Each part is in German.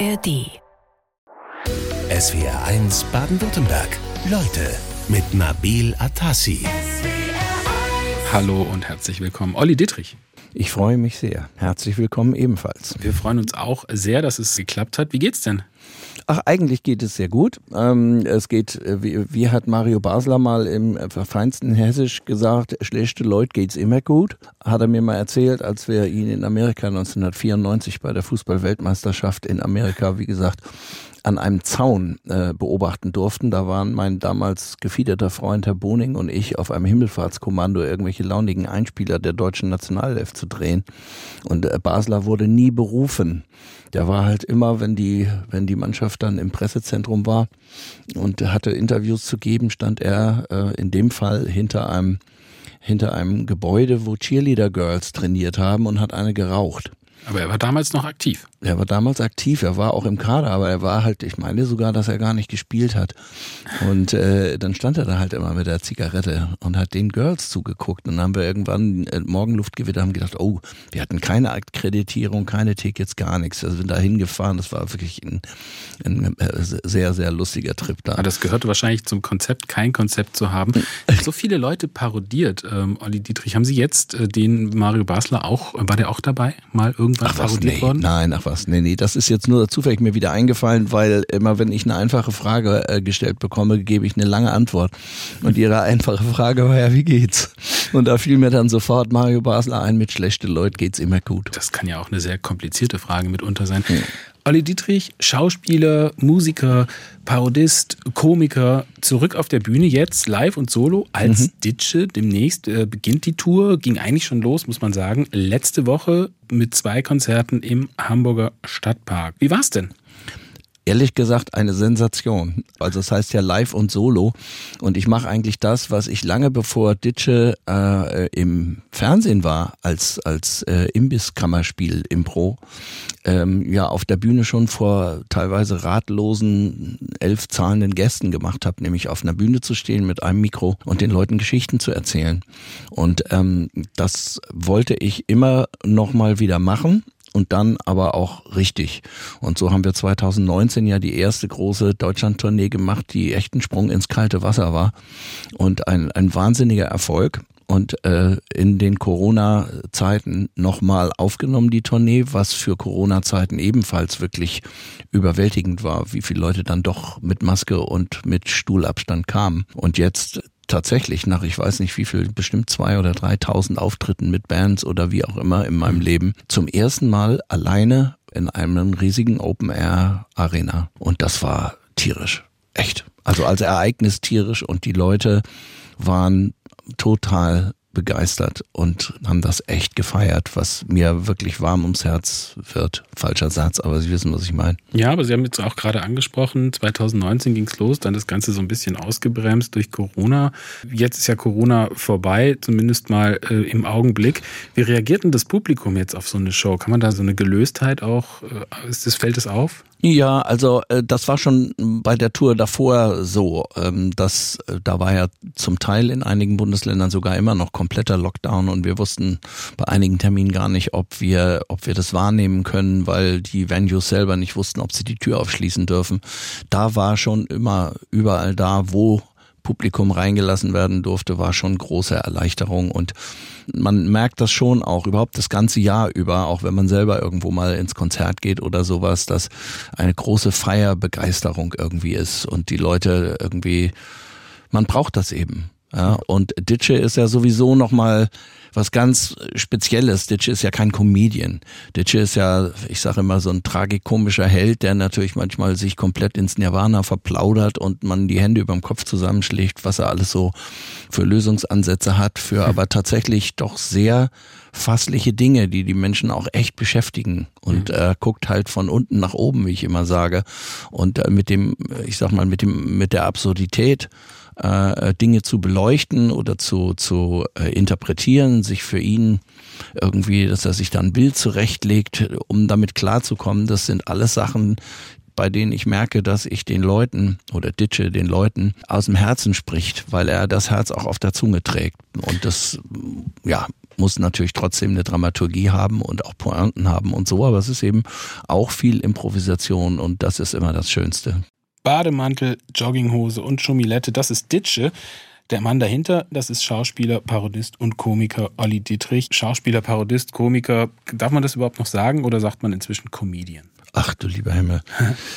ARD. SWR 1 Baden-Württemberg. Leute mit Nabil Atassi. Hallo und herzlich willkommen. Olli Dittrich. Ich freue mich sehr. Herzlich willkommen ebenfalls. Wir freuen uns auch sehr, dass es geklappt hat. Wie geht's denn? Ach, eigentlich geht es sehr gut. Ähm, es geht, äh, wie, wie, hat Mario Basler mal im verfeinsten Hessisch gesagt, schlechte Leute geht's immer gut. Hat er mir mal erzählt, als wir ihn in Amerika 1994 bei der Fußballweltmeisterschaft in Amerika, wie gesagt, an einem Zaun äh, beobachten durften. Da waren mein damals gefiederter Freund Herr Boning und ich auf einem Himmelfahrtskommando irgendwelche launigen Einspieler der deutschen Nationalelf zu drehen. Und äh, Basler wurde nie berufen. Der war halt immer, wenn die, wenn die Mannschaft dann im Pressezentrum war und hatte Interviews zu geben, stand er äh, in dem Fall hinter einem hinter einem Gebäude, wo Cheerleader Girls trainiert haben und hat eine geraucht. Aber er war damals noch aktiv. Er war damals aktiv, er war auch im Kader, aber er war halt, ich meine sogar, dass er gar nicht gespielt hat. Und äh, dann stand er da halt immer mit der Zigarette und hat den Girls zugeguckt. Und dann haben wir irgendwann äh, Morgenluftgewitter haben gedacht, oh, wir hatten keine Akkreditierung, keine Tickets, gar nichts. Also sind da hingefahren. Das war wirklich ein, ein äh, sehr, sehr lustiger Trip da. Aber das gehörte wahrscheinlich zum Konzept, kein Konzept zu haben. So viele Leute parodiert. Ähm, Olli Dietrich, haben Sie jetzt äh, den Mario Basler auch, war der auch dabei? Mal irgendwann ach, parodiert nee. worden? Nein, ach was was. Nee, nee, das ist jetzt nur zufällig mir wieder eingefallen, weil immer wenn ich eine einfache Frage äh, gestellt bekomme, gebe ich eine lange Antwort. Und ihre einfache Frage war ja, wie geht's? Und da fiel mir dann sofort Mario Basler ein, mit schlechte Leute geht's immer gut. Das kann ja auch eine sehr komplizierte Frage mitunter sein. Hm. Olli Dietrich, Schauspieler, Musiker, Parodist, Komiker, zurück auf der Bühne jetzt live und solo als mhm. Ditsche. Demnächst äh, beginnt die Tour, ging eigentlich schon los, muss man sagen. Letzte Woche mit zwei Konzerten im Hamburger Stadtpark. Wie war's denn? Ehrlich gesagt eine Sensation. Also es heißt ja live und solo. Und ich mache eigentlich das, was ich lange bevor Ditsche äh, im Fernsehen war, als, als äh, Imbisskammerspiel Impro, ähm, ja auf der Bühne schon vor teilweise ratlosen, elf zahlenden Gästen gemacht habe, nämlich auf einer Bühne zu stehen mit einem Mikro und den Leuten Geschichten zu erzählen. Und ähm, das wollte ich immer noch mal wieder machen und dann aber auch richtig. Und so haben wir 2019 ja die erste große Deutschland-Tournee gemacht, die echt ein Sprung ins kalte Wasser war und ein, ein wahnsinniger Erfolg und äh, in den Corona-Zeiten nochmal aufgenommen, die Tournee, was für Corona-Zeiten ebenfalls wirklich überwältigend war, wie viele Leute dann doch mit Maske und mit Stuhlabstand kamen. Und jetzt tatsächlich nach, ich weiß nicht wie viel, bestimmt zwei oder dreitausend Auftritten mit Bands oder wie auch immer in meinem Leben, zum ersten Mal alleine in einem riesigen Open-Air-Arena. Und das war tierisch. Echt. Also als Ereignis tierisch und die Leute waren total begeistert und haben das echt gefeiert, was mir wirklich warm ums Herz wird. Falscher Satz, aber Sie wissen, was ich meine. Ja, aber Sie haben jetzt auch gerade angesprochen, 2019 ging es los, dann das Ganze so ein bisschen ausgebremst durch Corona. Jetzt ist ja Corona vorbei, zumindest mal äh, im Augenblick. Wie reagiert denn das Publikum jetzt auf so eine Show? Kann man da so eine Gelöstheit auch, äh, ist das, fällt es auf? Ja, also äh, das war schon bei der Tour davor so. Ähm, dass, äh, da war ja zum Teil in einigen Bundesländern sogar immer noch kompletter Lockdown und wir wussten bei einigen Terminen gar nicht, ob wir, ob wir das wahrnehmen können, weil die Venues selber nicht wussten, ob sie die Tür aufschließen dürfen. Da war schon immer überall da, wo Publikum reingelassen werden durfte, war schon große Erleichterung und man merkt das schon auch überhaupt das ganze Jahr über, auch wenn man selber irgendwo mal ins Konzert geht oder sowas, dass eine große Feierbegeisterung irgendwie ist und die Leute irgendwie, man braucht das eben. Ja, und Ditsche ist ja sowieso nochmal was ganz Spezielles. Ditsche ist ja kein Comedian. Ditsche ist ja, ich sage immer, so ein tragikomischer Held, der natürlich manchmal sich komplett ins Nirvana verplaudert und man die Hände über dem Kopf zusammenschlägt, was er alles so für Lösungsansätze hat, für hm. aber tatsächlich doch sehr fassliche Dinge, die die Menschen auch echt beschäftigen. Und mhm. äh, guckt halt von unten nach oben, wie ich immer sage. Und äh, mit dem, ich sag mal, mit dem, mit der Absurdität äh, Dinge zu beleuchten oder zu, zu äh, interpretieren, sich für ihn irgendwie, dass er sich da ein Bild zurechtlegt, um damit klarzukommen. Das sind alles Sachen, bei denen ich merke, dass ich den Leuten oder Ditsche den Leuten aus dem Herzen spricht, weil er das Herz auch auf der Zunge trägt. Und das, ja, muss natürlich trotzdem eine Dramaturgie haben und auch Pointen haben und so, aber es ist eben auch viel Improvisation und das ist immer das Schönste. Bademantel, Jogginghose und Schumilette, das ist Ditsche. Der Mann dahinter, das ist Schauspieler, Parodist und Komiker Olli Dietrich. Schauspieler, Parodist, Komiker, darf man das überhaupt noch sagen oder sagt man inzwischen Comedian? Ach du lieber Himmel.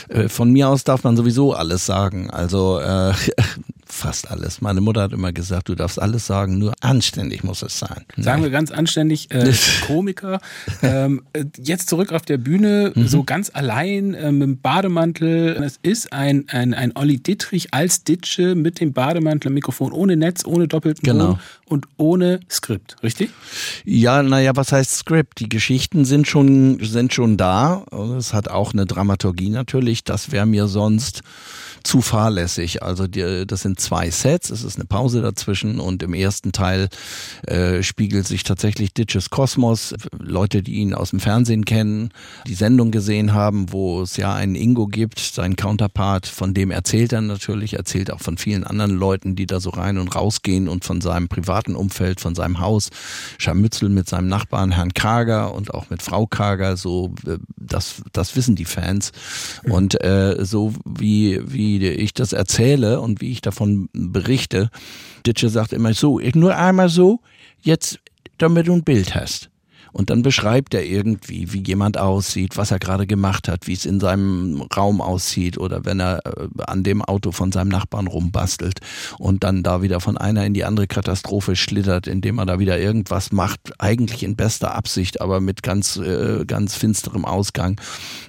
Äh, von mir aus darf man sowieso alles sagen. Also äh, fast alles. Meine Mutter hat immer gesagt, du darfst alles sagen, nur anständig muss es sein. Sagen wir ganz anständig, äh, Komiker. ähm, äh, jetzt zurück auf der Bühne, mhm. so ganz allein äh, mit dem Bademantel. Es ist ein, ein, ein Olli Dittrich als Ditsche mit dem Bademantel, Mikrofon, ohne Netz, ohne doppelten genau. Und ohne Skript, richtig? Ja, naja, was heißt Skript? Die Geschichten sind schon, sind schon da. Es hat auch eine Dramaturgie natürlich. Das wäre mir sonst zu fahrlässig. Also die, das sind zwei Sets, es ist eine Pause dazwischen und im ersten Teil äh, spiegelt sich tatsächlich Ditches Kosmos. Leute, die ihn aus dem Fernsehen kennen, die Sendung gesehen haben, wo es ja einen Ingo gibt, sein Counterpart, von dem erzählt er natürlich, erzählt auch von vielen anderen Leuten, die da so rein und rausgehen und von seinem privaten Umfeld, von seinem Haus. Scharmützel mit seinem Nachbarn Herrn Kager und auch mit Frau Kager, so äh, das, das wissen die Fans. Und äh, so wie, wie ich das erzähle und wie ich davon berichte, Ditsche sagt immer so, nur einmal so, jetzt damit du ein Bild hast. Und dann beschreibt er irgendwie, wie jemand aussieht, was er gerade gemacht hat, wie es in seinem Raum aussieht oder wenn er äh, an dem Auto von seinem Nachbarn rumbastelt und dann da wieder von einer in die andere Katastrophe schlittert, indem er da wieder irgendwas macht, eigentlich in bester Absicht, aber mit ganz, äh, ganz finsterem Ausgang.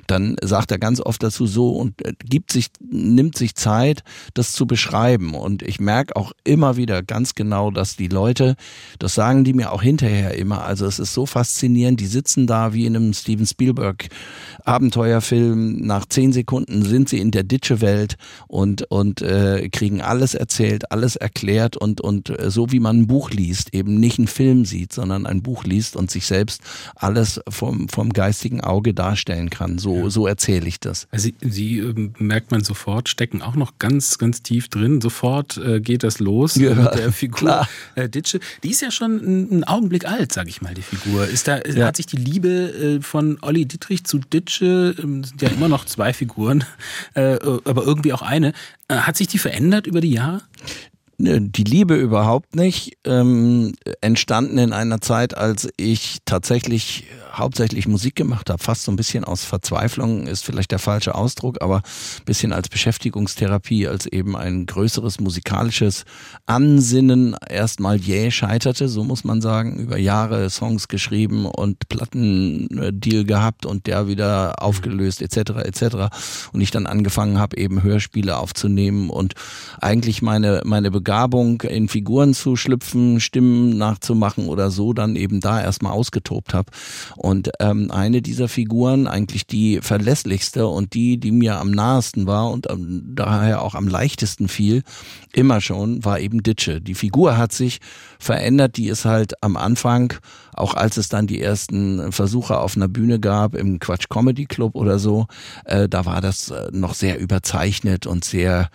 Dann sagt er ganz oft dazu so und äh, gibt sich, nimmt sich Zeit, das zu beschreiben. Und ich merke auch immer wieder ganz genau, dass die Leute, das sagen die mir auch hinterher immer, also es ist so faszinierend, faszinierend. Die sitzen da wie in einem Steven Spielberg Abenteuerfilm. Nach zehn Sekunden sind sie in der Ditsche-Welt und, und äh, kriegen alles erzählt, alles erklärt und, und äh, so wie man ein Buch liest, eben nicht einen Film sieht, sondern ein Buch liest und sich selbst alles vom, vom geistigen Auge darstellen kann. So, ja. so erzähle ich das. Also Sie, Sie äh, merkt man sofort, stecken auch noch ganz, ganz tief drin. Sofort äh, geht das los ja, mit der Figur äh, Ditsche. Die ist ja schon einen Augenblick alt, sag ich mal, die Figur. Ist da, ja. hat sich die Liebe äh, von Olli Dietrich zu Ditsche ähm, sind ja immer noch zwei Figuren, äh, aber irgendwie auch eine. Äh, hat sich die verändert über die Jahre? Die Liebe überhaupt nicht. Ähm, entstanden in einer Zeit, als ich tatsächlich hauptsächlich Musik gemacht habe, fast so ein bisschen aus Verzweiflung ist vielleicht der falsche Ausdruck, aber ein bisschen als Beschäftigungstherapie, als eben ein größeres musikalisches Ansinnen erstmal jäh scheiterte, so muss man sagen, über Jahre Songs geschrieben und Plattendeal gehabt und der wieder aufgelöst etc. etc. Und ich dann angefangen habe, eben Hörspiele aufzunehmen und eigentlich meine, meine Begabung in Figuren zu schlüpfen, Stimmen nachzumachen oder so dann eben da erstmal ausgetobt habe. Und ähm, eine dieser Figuren, eigentlich die verlässlichste und die, die mir am nahesten war und ähm, daher auch am leichtesten fiel, immer schon, war eben Ditsche. Die Figur hat sich verändert, die ist halt am Anfang, auch als es dann die ersten Versuche auf einer Bühne gab, im Quatsch Comedy Club oder so, äh, da war das äh, noch sehr überzeichnet und sehr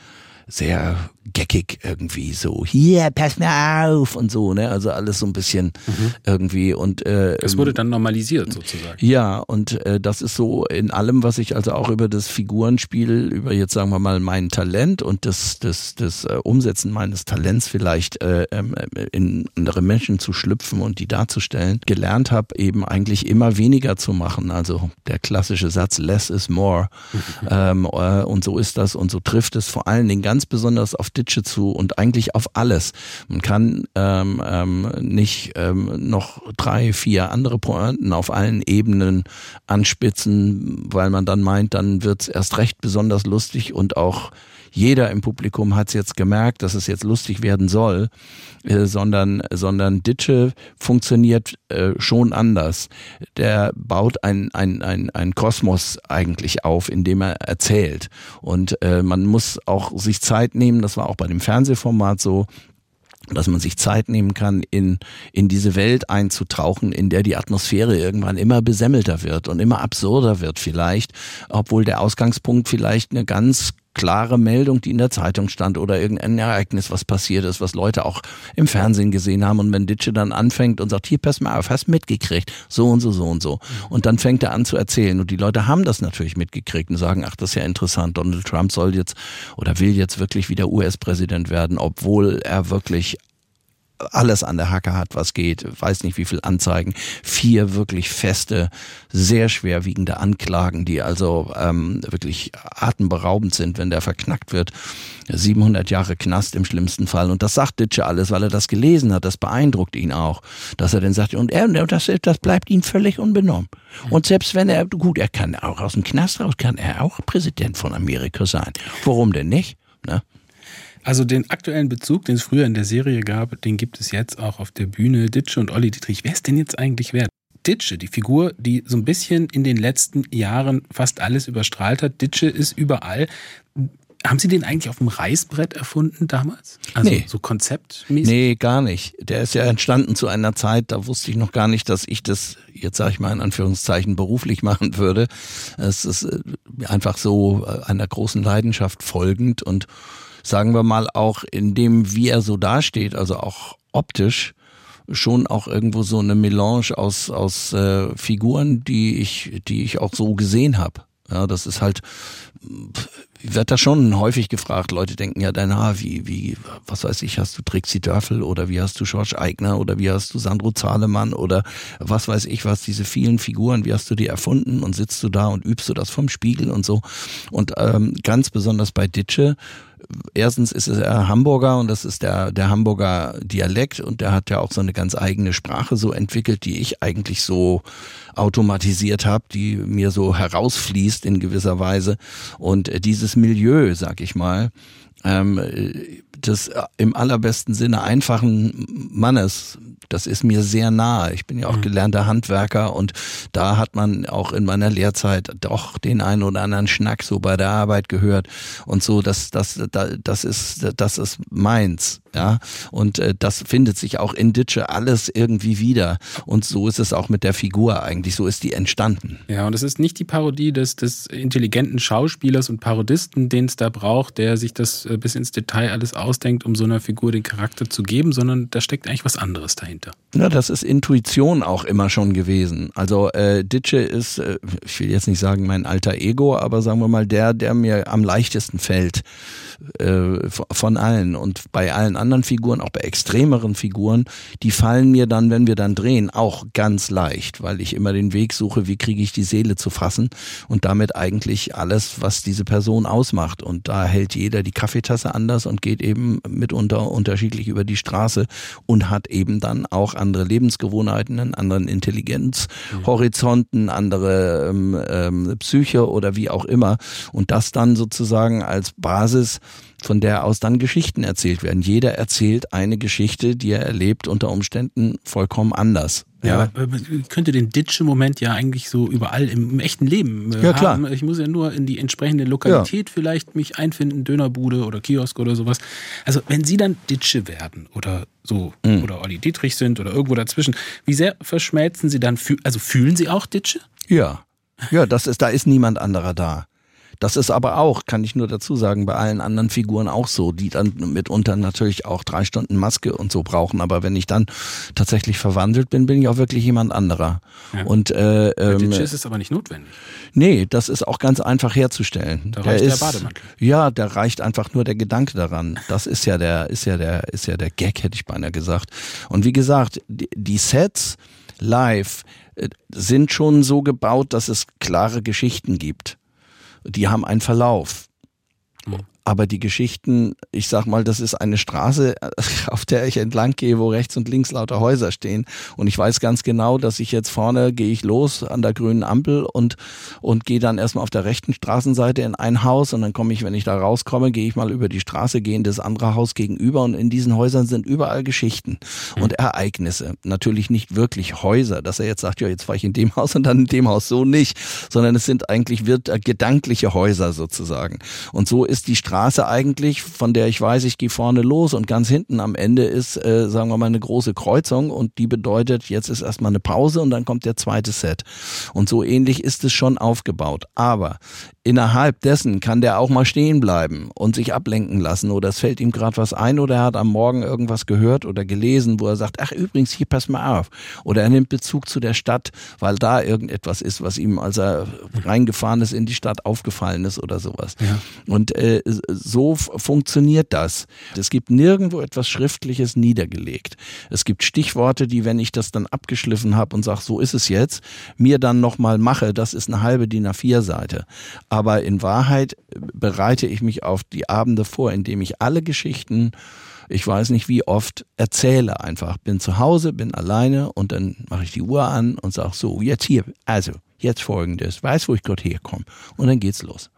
sehr geckig irgendwie so hier pass mir auf und so ne also alles so ein bisschen mhm. irgendwie und äh, es wurde dann normalisiert sozusagen ja und äh, das ist so in allem was ich also auch über das Figurenspiel über jetzt sagen wir mal mein Talent und das das das äh, Umsetzen meines Talents vielleicht äh, ähm, in andere Menschen zu schlüpfen und die darzustellen gelernt habe eben eigentlich immer weniger zu machen also der klassische Satz less is more mhm. ähm, äh, und so ist das und so trifft es vor allen Dingen ganz besonders auf Ditsche zu und eigentlich auf alles. Man kann ähm, ähm, nicht ähm, noch drei, vier andere Pointen auf allen Ebenen anspitzen, weil man dann meint, dann wird's erst recht besonders lustig und auch jeder im Publikum hat es jetzt gemerkt, dass es jetzt lustig werden soll, äh, sondern, sondern Ditsche funktioniert äh, schon anders. Der baut ein, ein, ein, ein Kosmos eigentlich auf, in dem er erzählt. Und äh, man muss auch sich Zeit nehmen, das war auch bei dem Fernsehformat so, dass man sich Zeit nehmen kann, in, in diese Welt einzutauchen, in der die Atmosphäre irgendwann immer besemmelter wird und immer absurder wird vielleicht, obwohl der Ausgangspunkt vielleicht eine ganz klare Meldung, die in der Zeitung stand oder irgendein Ereignis, was passiert ist, was Leute auch im Fernsehen gesehen haben. Und wenn Ditsche dann anfängt und sagt, hier, pass mal auf, hast mitgekriegt, so und so, so und so. Und dann fängt er an zu erzählen. Und die Leute haben das natürlich mitgekriegt und sagen, ach, das ist ja interessant, Donald Trump soll jetzt oder will jetzt wirklich wieder US-Präsident werden, obwohl er wirklich alles an der Hacke hat, was geht, weiß nicht wie viel Anzeigen, vier wirklich feste, sehr schwerwiegende Anklagen, die also ähm, wirklich atemberaubend sind, wenn der verknackt wird. 700 Jahre Knast im schlimmsten Fall. Und das sagt Ditsche alles, weil er das gelesen hat. Das beeindruckt ihn auch, dass er dann sagt, und er, das, das bleibt ihm völlig unbenommen. Und selbst wenn er, gut, er kann auch aus dem Knast raus, kann er auch Präsident von Amerika sein. Warum denn nicht? Ne? Also den aktuellen Bezug, den es früher in der Serie gab, den gibt es jetzt auch auf der Bühne. Ditsche und Olli Dietrich. Wer ist denn jetzt eigentlich wer? Ditsche, die Figur, die so ein bisschen in den letzten Jahren fast alles überstrahlt hat. Ditsche ist überall. Haben Sie den eigentlich auf dem Reißbrett erfunden damals? Also nee. so konzeptmäßig? Nee, gar nicht. Der ist ja entstanden zu einer Zeit, da wusste ich noch gar nicht, dass ich das, jetzt sage ich mal in Anführungszeichen, beruflich machen würde. Es ist äh, einfach so äh, einer großen Leidenschaft folgend und sagen wir mal, auch in dem, wie er so dasteht, also auch optisch, schon auch irgendwo so eine Melange aus, aus äh, Figuren, die ich, die ich auch so gesehen habe. Ja, das ist halt, wird da schon häufig gefragt. Leute denken ja danach, wie, wie, was weiß ich, hast du Trixie Dörfel oder wie hast du George Eigner oder wie hast du Sandro Zahlemann oder was weiß ich was, diese vielen Figuren, wie hast du die erfunden und sitzt du da und übst du das vom Spiegel und so. Und ähm, ganz besonders bei Ditsche, erstens ist es er Hamburger und das ist der, der Hamburger Dialekt und der hat ja auch so eine ganz eigene Sprache so entwickelt, die ich eigentlich so automatisiert habe, die mir so herausfließt in gewisser Weise. Und dieses Milieu, sag ich mal, ähm, des im allerbesten Sinne einfachen Mannes, das ist mir sehr nahe. Ich bin ja auch mhm. gelernter Handwerker und da hat man auch in meiner Lehrzeit doch den einen oder anderen Schnack so bei der Arbeit gehört und so, das, das, das ist, das ist meins. Ja, und äh, das findet sich auch in Ditsche alles irgendwie wieder. Und so ist es auch mit der Figur eigentlich. So ist die entstanden. Ja, und es ist nicht die Parodie des, des intelligenten Schauspielers und Parodisten, den es da braucht, der sich das äh, bis ins Detail alles ausdenkt, um so einer Figur den Charakter zu geben, sondern da steckt eigentlich was anderes dahinter. Anbieter. Ja, das ist Intuition auch immer schon gewesen. Also äh, Ditsche ist, äh, ich will jetzt nicht sagen mein alter Ego, aber sagen wir mal der, der mir am leichtesten fällt äh, von allen. Und bei allen anderen Figuren, auch bei extremeren Figuren, die fallen mir dann, wenn wir dann drehen, auch ganz leicht, weil ich immer den Weg suche, wie kriege ich die Seele zu fassen und damit eigentlich alles, was diese Person ausmacht. Und da hält jeder die Kaffeetasse anders und geht eben mitunter unterschiedlich über die Straße und hat eben dann auch andere Lebensgewohnheiten, einen anderen Intelligenzhorizonten, andere ähm, ähm, Psyche oder wie auch immer. Und das dann sozusagen als Basis von der aus dann Geschichten erzählt werden. Jeder erzählt eine Geschichte, die er erlebt, unter Umständen vollkommen anders. Ja, ja. könnte den Ditsche-Moment ja eigentlich so überall im, im echten Leben äh, ja, haben. Klar. Ich muss ja nur in die entsprechende Lokalität ja. vielleicht mich einfinden, Dönerbude oder Kiosk oder sowas. Also wenn Sie dann Ditsche werden oder so mhm. oder Olli Dietrich sind oder irgendwo dazwischen, wie sehr verschmelzen Sie dann? Also fühlen Sie auch Ditsche? Ja, ja, das ist, da ist niemand anderer da. Das ist aber auch, kann ich nur dazu sagen, bei allen anderen Figuren auch so, die dann mitunter natürlich auch drei Stunden Maske und so brauchen. Aber wenn ich dann tatsächlich verwandelt bin, bin ich auch wirklich jemand anderer. Ja. Und äh, ähm, ist es aber nicht notwendig. Nee, das ist auch ganz einfach herzustellen. Da reicht der, ist, der Bademantel. Ja, da reicht einfach nur der Gedanke daran. Das ist ja der, ist ja der, ist ja der Gag, hätte ich beinahe gesagt. Und wie gesagt, die, die Sets live äh, sind schon so gebaut, dass es klare Geschichten gibt die haben einen Verlauf. Aber die Geschichten, ich sag mal, das ist eine Straße, auf der ich entlang gehe, wo rechts und links lauter Häuser stehen. Und ich weiß ganz genau, dass ich jetzt vorne gehe ich los an der grünen Ampel und, und gehe dann erstmal auf der rechten Straßenseite in ein Haus und dann komme ich, wenn ich da rauskomme, gehe ich mal über die Straße, gehe in das andere Haus gegenüber und in diesen Häusern sind überall Geschichten mhm. und Ereignisse. Natürlich nicht wirklich Häuser, dass er jetzt sagt, ja, jetzt fahre ich in dem Haus und dann in dem Haus so nicht, sondern es sind eigentlich wird, äh, gedankliche Häuser sozusagen. Und so ist die Straße Straße eigentlich, von der ich weiß, ich gehe vorne los und ganz hinten am Ende ist, äh, sagen wir mal, eine große Kreuzung und die bedeutet, jetzt ist erstmal eine Pause und dann kommt der zweite Set. Und so ähnlich ist es schon aufgebaut. Aber innerhalb dessen kann der auch mal stehen bleiben und sich ablenken lassen oder es fällt ihm gerade was ein oder er hat am Morgen irgendwas gehört oder gelesen, wo er sagt, ach übrigens, hier pass mal auf. Oder er nimmt Bezug zu der Stadt, weil da irgendetwas ist, was ihm, als er reingefahren ist in die Stadt, aufgefallen ist oder sowas. Ja. Und äh, so funktioniert das. Es gibt nirgendwo etwas Schriftliches niedergelegt. Es gibt Stichworte, die, wenn ich das dann abgeschliffen habe und sage, so ist es jetzt, mir dann nochmal mache, das ist eine halbe DIN A4-Seite. Aber in Wahrheit bereite ich mich auf die Abende vor, indem ich alle Geschichten, ich weiß nicht wie oft, erzähle einfach. Bin zu Hause, bin alleine und dann mache ich die Uhr an und sage so, jetzt hier, also jetzt folgendes, weiß, wo ich gerade herkomme. Und dann geht's los.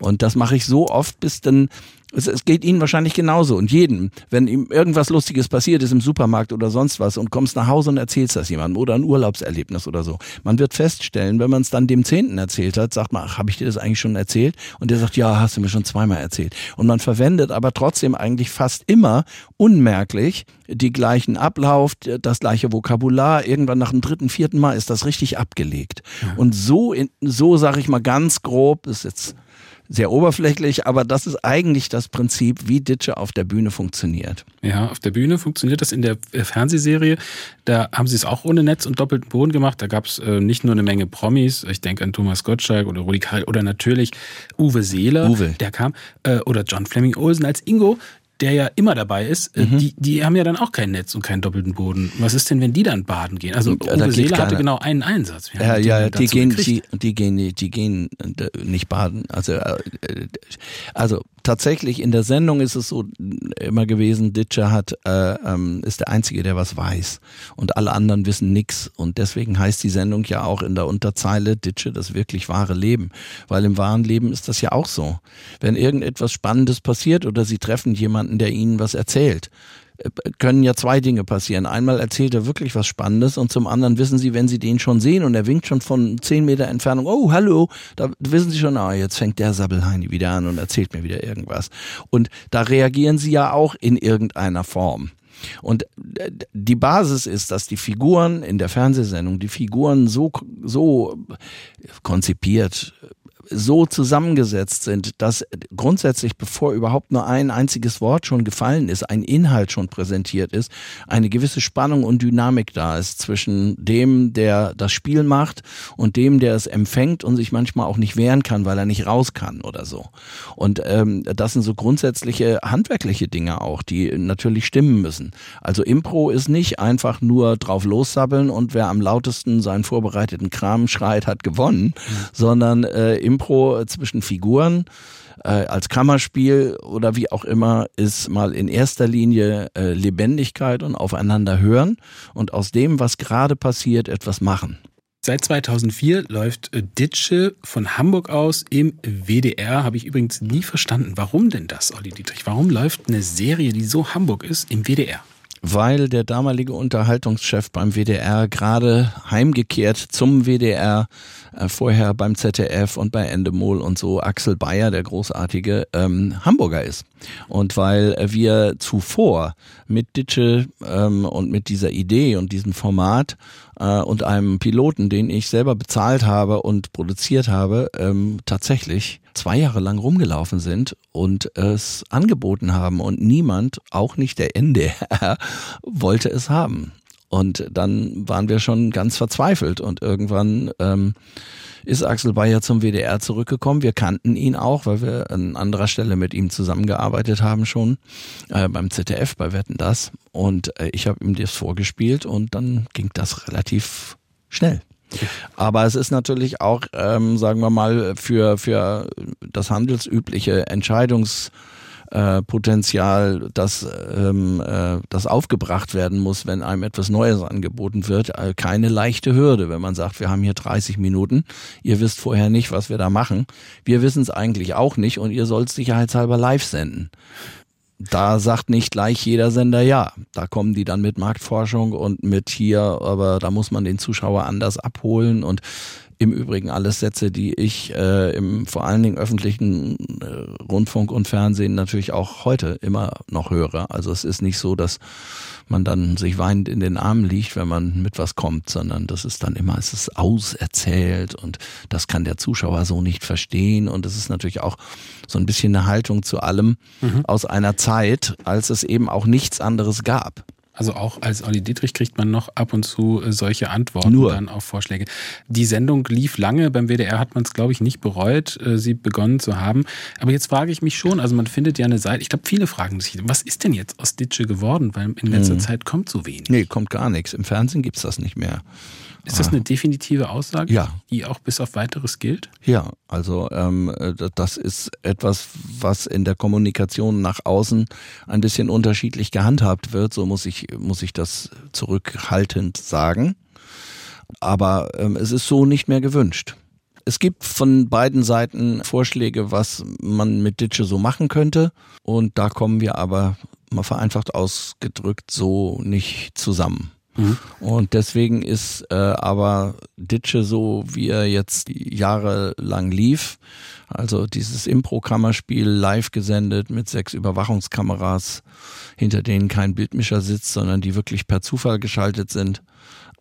Und das mache ich so oft, bis dann es, geht Ihnen wahrscheinlich genauso und jedem, wenn ihm irgendwas Lustiges passiert ist im Supermarkt oder sonst was und kommst nach Hause und erzählst das jemandem oder ein Urlaubserlebnis oder so. Man wird feststellen, wenn man es dann dem Zehnten erzählt hat, sagt man, ach, habe ich dir das eigentlich schon erzählt? Und der sagt, ja, hast du mir schon zweimal erzählt. Und man verwendet aber trotzdem eigentlich fast immer unmerklich die gleichen Ablauf, das gleiche Vokabular. Irgendwann nach dem dritten, vierten Mal ist das richtig abgelegt. Ja. Und so, so sage ich mal ganz grob, das ist jetzt sehr oberflächlich, aber das ist eigentlich das Prinzip, wie Ditsche auf der Bühne funktioniert. Ja, auf der Bühne funktioniert das in der äh, Fernsehserie. Da haben sie es auch ohne Netz und doppelten Boden gemacht. Da gab es äh, nicht nur eine Menge Promis, ich denke an Thomas Gottschalk oder Rudi Karl oder natürlich Uwe Seeler, Uwe. der kam, äh, oder John Fleming Olsen als Ingo der ja immer dabei ist, äh, mhm. die, die haben ja dann auch kein Netz und keinen doppelten Boden. Was ist denn, wenn die dann baden gehen? Also Uwe Seele hatte genau einen Einsatz. Ja, ja, die gehen, die, die, gehen, die gehen nicht baden. Also, äh, also tatsächlich in der Sendung ist es so immer gewesen, Ditcher hat, äh, ähm, ist der Einzige, der was weiß. Und alle anderen wissen nix. Und deswegen heißt die Sendung ja auch in der Unterzeile Ditsche das wirklich wahre Leben. Weil im wahren Leben ist das ja auch so. Wenn irgendetwas Spannendes passiert oder sie treffen jemanden, der ihnen was erzählt, können ja zwei Dinge passieren. Einmal erzählt er wirklich was Spannendes und zum anderen wissen sie, wenn sie den schon sehen und er winkt schon von zehn Meter Entfernung, oh, hallo, da wissen sie schon, ah, jetzt fängt der Sabbelheini wieder an und erzählt mir wieder irgendwas. Und da reagieren sie ja auch in irgendeiner Form. Und äh, die Basis ist, dass die Figuren in der Fernsehsendung, die Figuren so, so konzipiert, so zusammengesetzt sind, dass grundsätzlich, bevor überhaupt nur ein einziges Wort schon gefallen ist, ein Inhalt schon präsentiert ist, eine gewisse Spannung und Dynamik da ist zwischen dem, der das Spiel macht und dem, der es empfängt und sich manchmal auch nicht wehren kann, weil er nicht raus kann oder so. Und ähm, das sind so grundsätzliche handwerkliche Dinge auch, die natürlich stimmen müssen. Also Impro ist nicht einfach nur drauf lossabbeln und wer am lautesten seinen vorbereiteten Kram schreit, hat gewonnen, mhm. sondern äh, Impro zwischen Figuren äh, als Kammerspiel oder wie auch immer ist mal in erster Linie äh, Lebendigkeit und aufeinander hören und aus dem, was gerade passiert, etwas machen. Seit 2004 läuft äh, Ditsche von Hamburg aus im WDR. Habe ich übrigens nie verstanden. Warum denn das, Olli Dietrich? Warum läuft eine Serie, die so Hamburg ist, im WDR? Weil der damalige Unterhaltungschef beim WDR gerade heimgekehrt zum WDR, äh, vorher beim ZDF und bei Endemol und so, Axel Bayer, der großartige, ähm, Hamburger ist. Und weil wir zuvor mit Ditsche ähm, und mit dieser Idee und diesem Format äh, und einem Piloten, den ich selber bezahlt habe und produziert habe, ähm, tatsächlich zwei Jahre lang rumgelaufen sind und es angeboten haben und niemand, auch nicht der NDR, wollte es haben. Und dann waren wir schon ganz verzweifelt und irgendwann ähm, ist Axel Bayer zum WDR zurückgekommen. Wir kannten ihn auch, weil wir an anderer Stelle mit ihm zusammengearbeitet haben schon, äh, beim ZDF, bei Wetten das. Und äh, ich habe ihm das vorgespielt und dann ging das relativ schnell. Aber es ist natürlich auch, ähm, sagen wir mal, für, für das handelsübliche Entscheidungs- äh, Potenzial, das, ähm, äh, das aufgebracht werden muss, wenn einem etwas Neues angeboten wird, äh, keine leichte Hürde, wenn man sagt, wir haben hier 30 Minuten, ihr wisst vorher nicht, was wir da machen. Wir wissen es eigentlich auch nicht und ihr sollt sicherheitshalber live senden da sagt nicht gleich jeder Sender ja. Da kommen die dann mit Marktforschung und mit hier, aber da muss man den Zuschauer anders abholen und Im Übrigen alles Sätze, die ich äh, im vor allen Dingen öffentlichen äh, Rundfunk und Fernsehen natürlich auch heute immer noch höre. Also es ist nicht so, dass man dann sich weinend in den Armen liegt, wenn man mit was kommt, sondern das ist dann immer, es ist auserzählt und das kann der Zuschauer so nicht verstehen und es ist natürlich auch so ein bisschen eine Haltung zu allem mhm. aus einer Zeit, als es eben auch nichts anderes gab. Also auch als Olli Dietrich kriegt man noch ab und zu äh, solche Antworten Nur. dann auf Vorschläge. Die Sendung lief lange. Beim WDR hat man es, glaube ich, nicht bereut, äh, sie begonnen zu haben. Aber jetzt frage ich mich schon, also man findet ja eine Seite, ich glaube, viele fragen sich, was ist denn jetzt aus Ditsche geworden? Weil in letzter hm. Zeit kommt so wenig. Nee, kommt gar nichts. Im Fernsehen gibt es das nicht mehr. Ist das eine definitive Aussage, ja. die auch bis auf weiteres gilt? Ja, also ähm, äh, das ist etwas, was in der Kommunikation nach außen ein bisschen unterschiedlich gehandhabt wird. So muss ich muss ich das zurückhaltend sagen. Aber ähm, es ist so nicht mehr gewünscht. Es gibt von beiden Seiten Vorschläge, was man mit Ditsche so machen könnte. Und da kommen wir aber mal vereinfacht ausgedrückt so nicht zusammen. Mhm. Und deswegen ist äh, aber Ditsche so, wie er jetzt jahrelang lief, also dieses Impro-Kammerspiel live gesendet mit sechs Überwachungskameras, hinter denen kein Bildmischer sitzt, sondern die wirklich per Zufall geschaltet sind.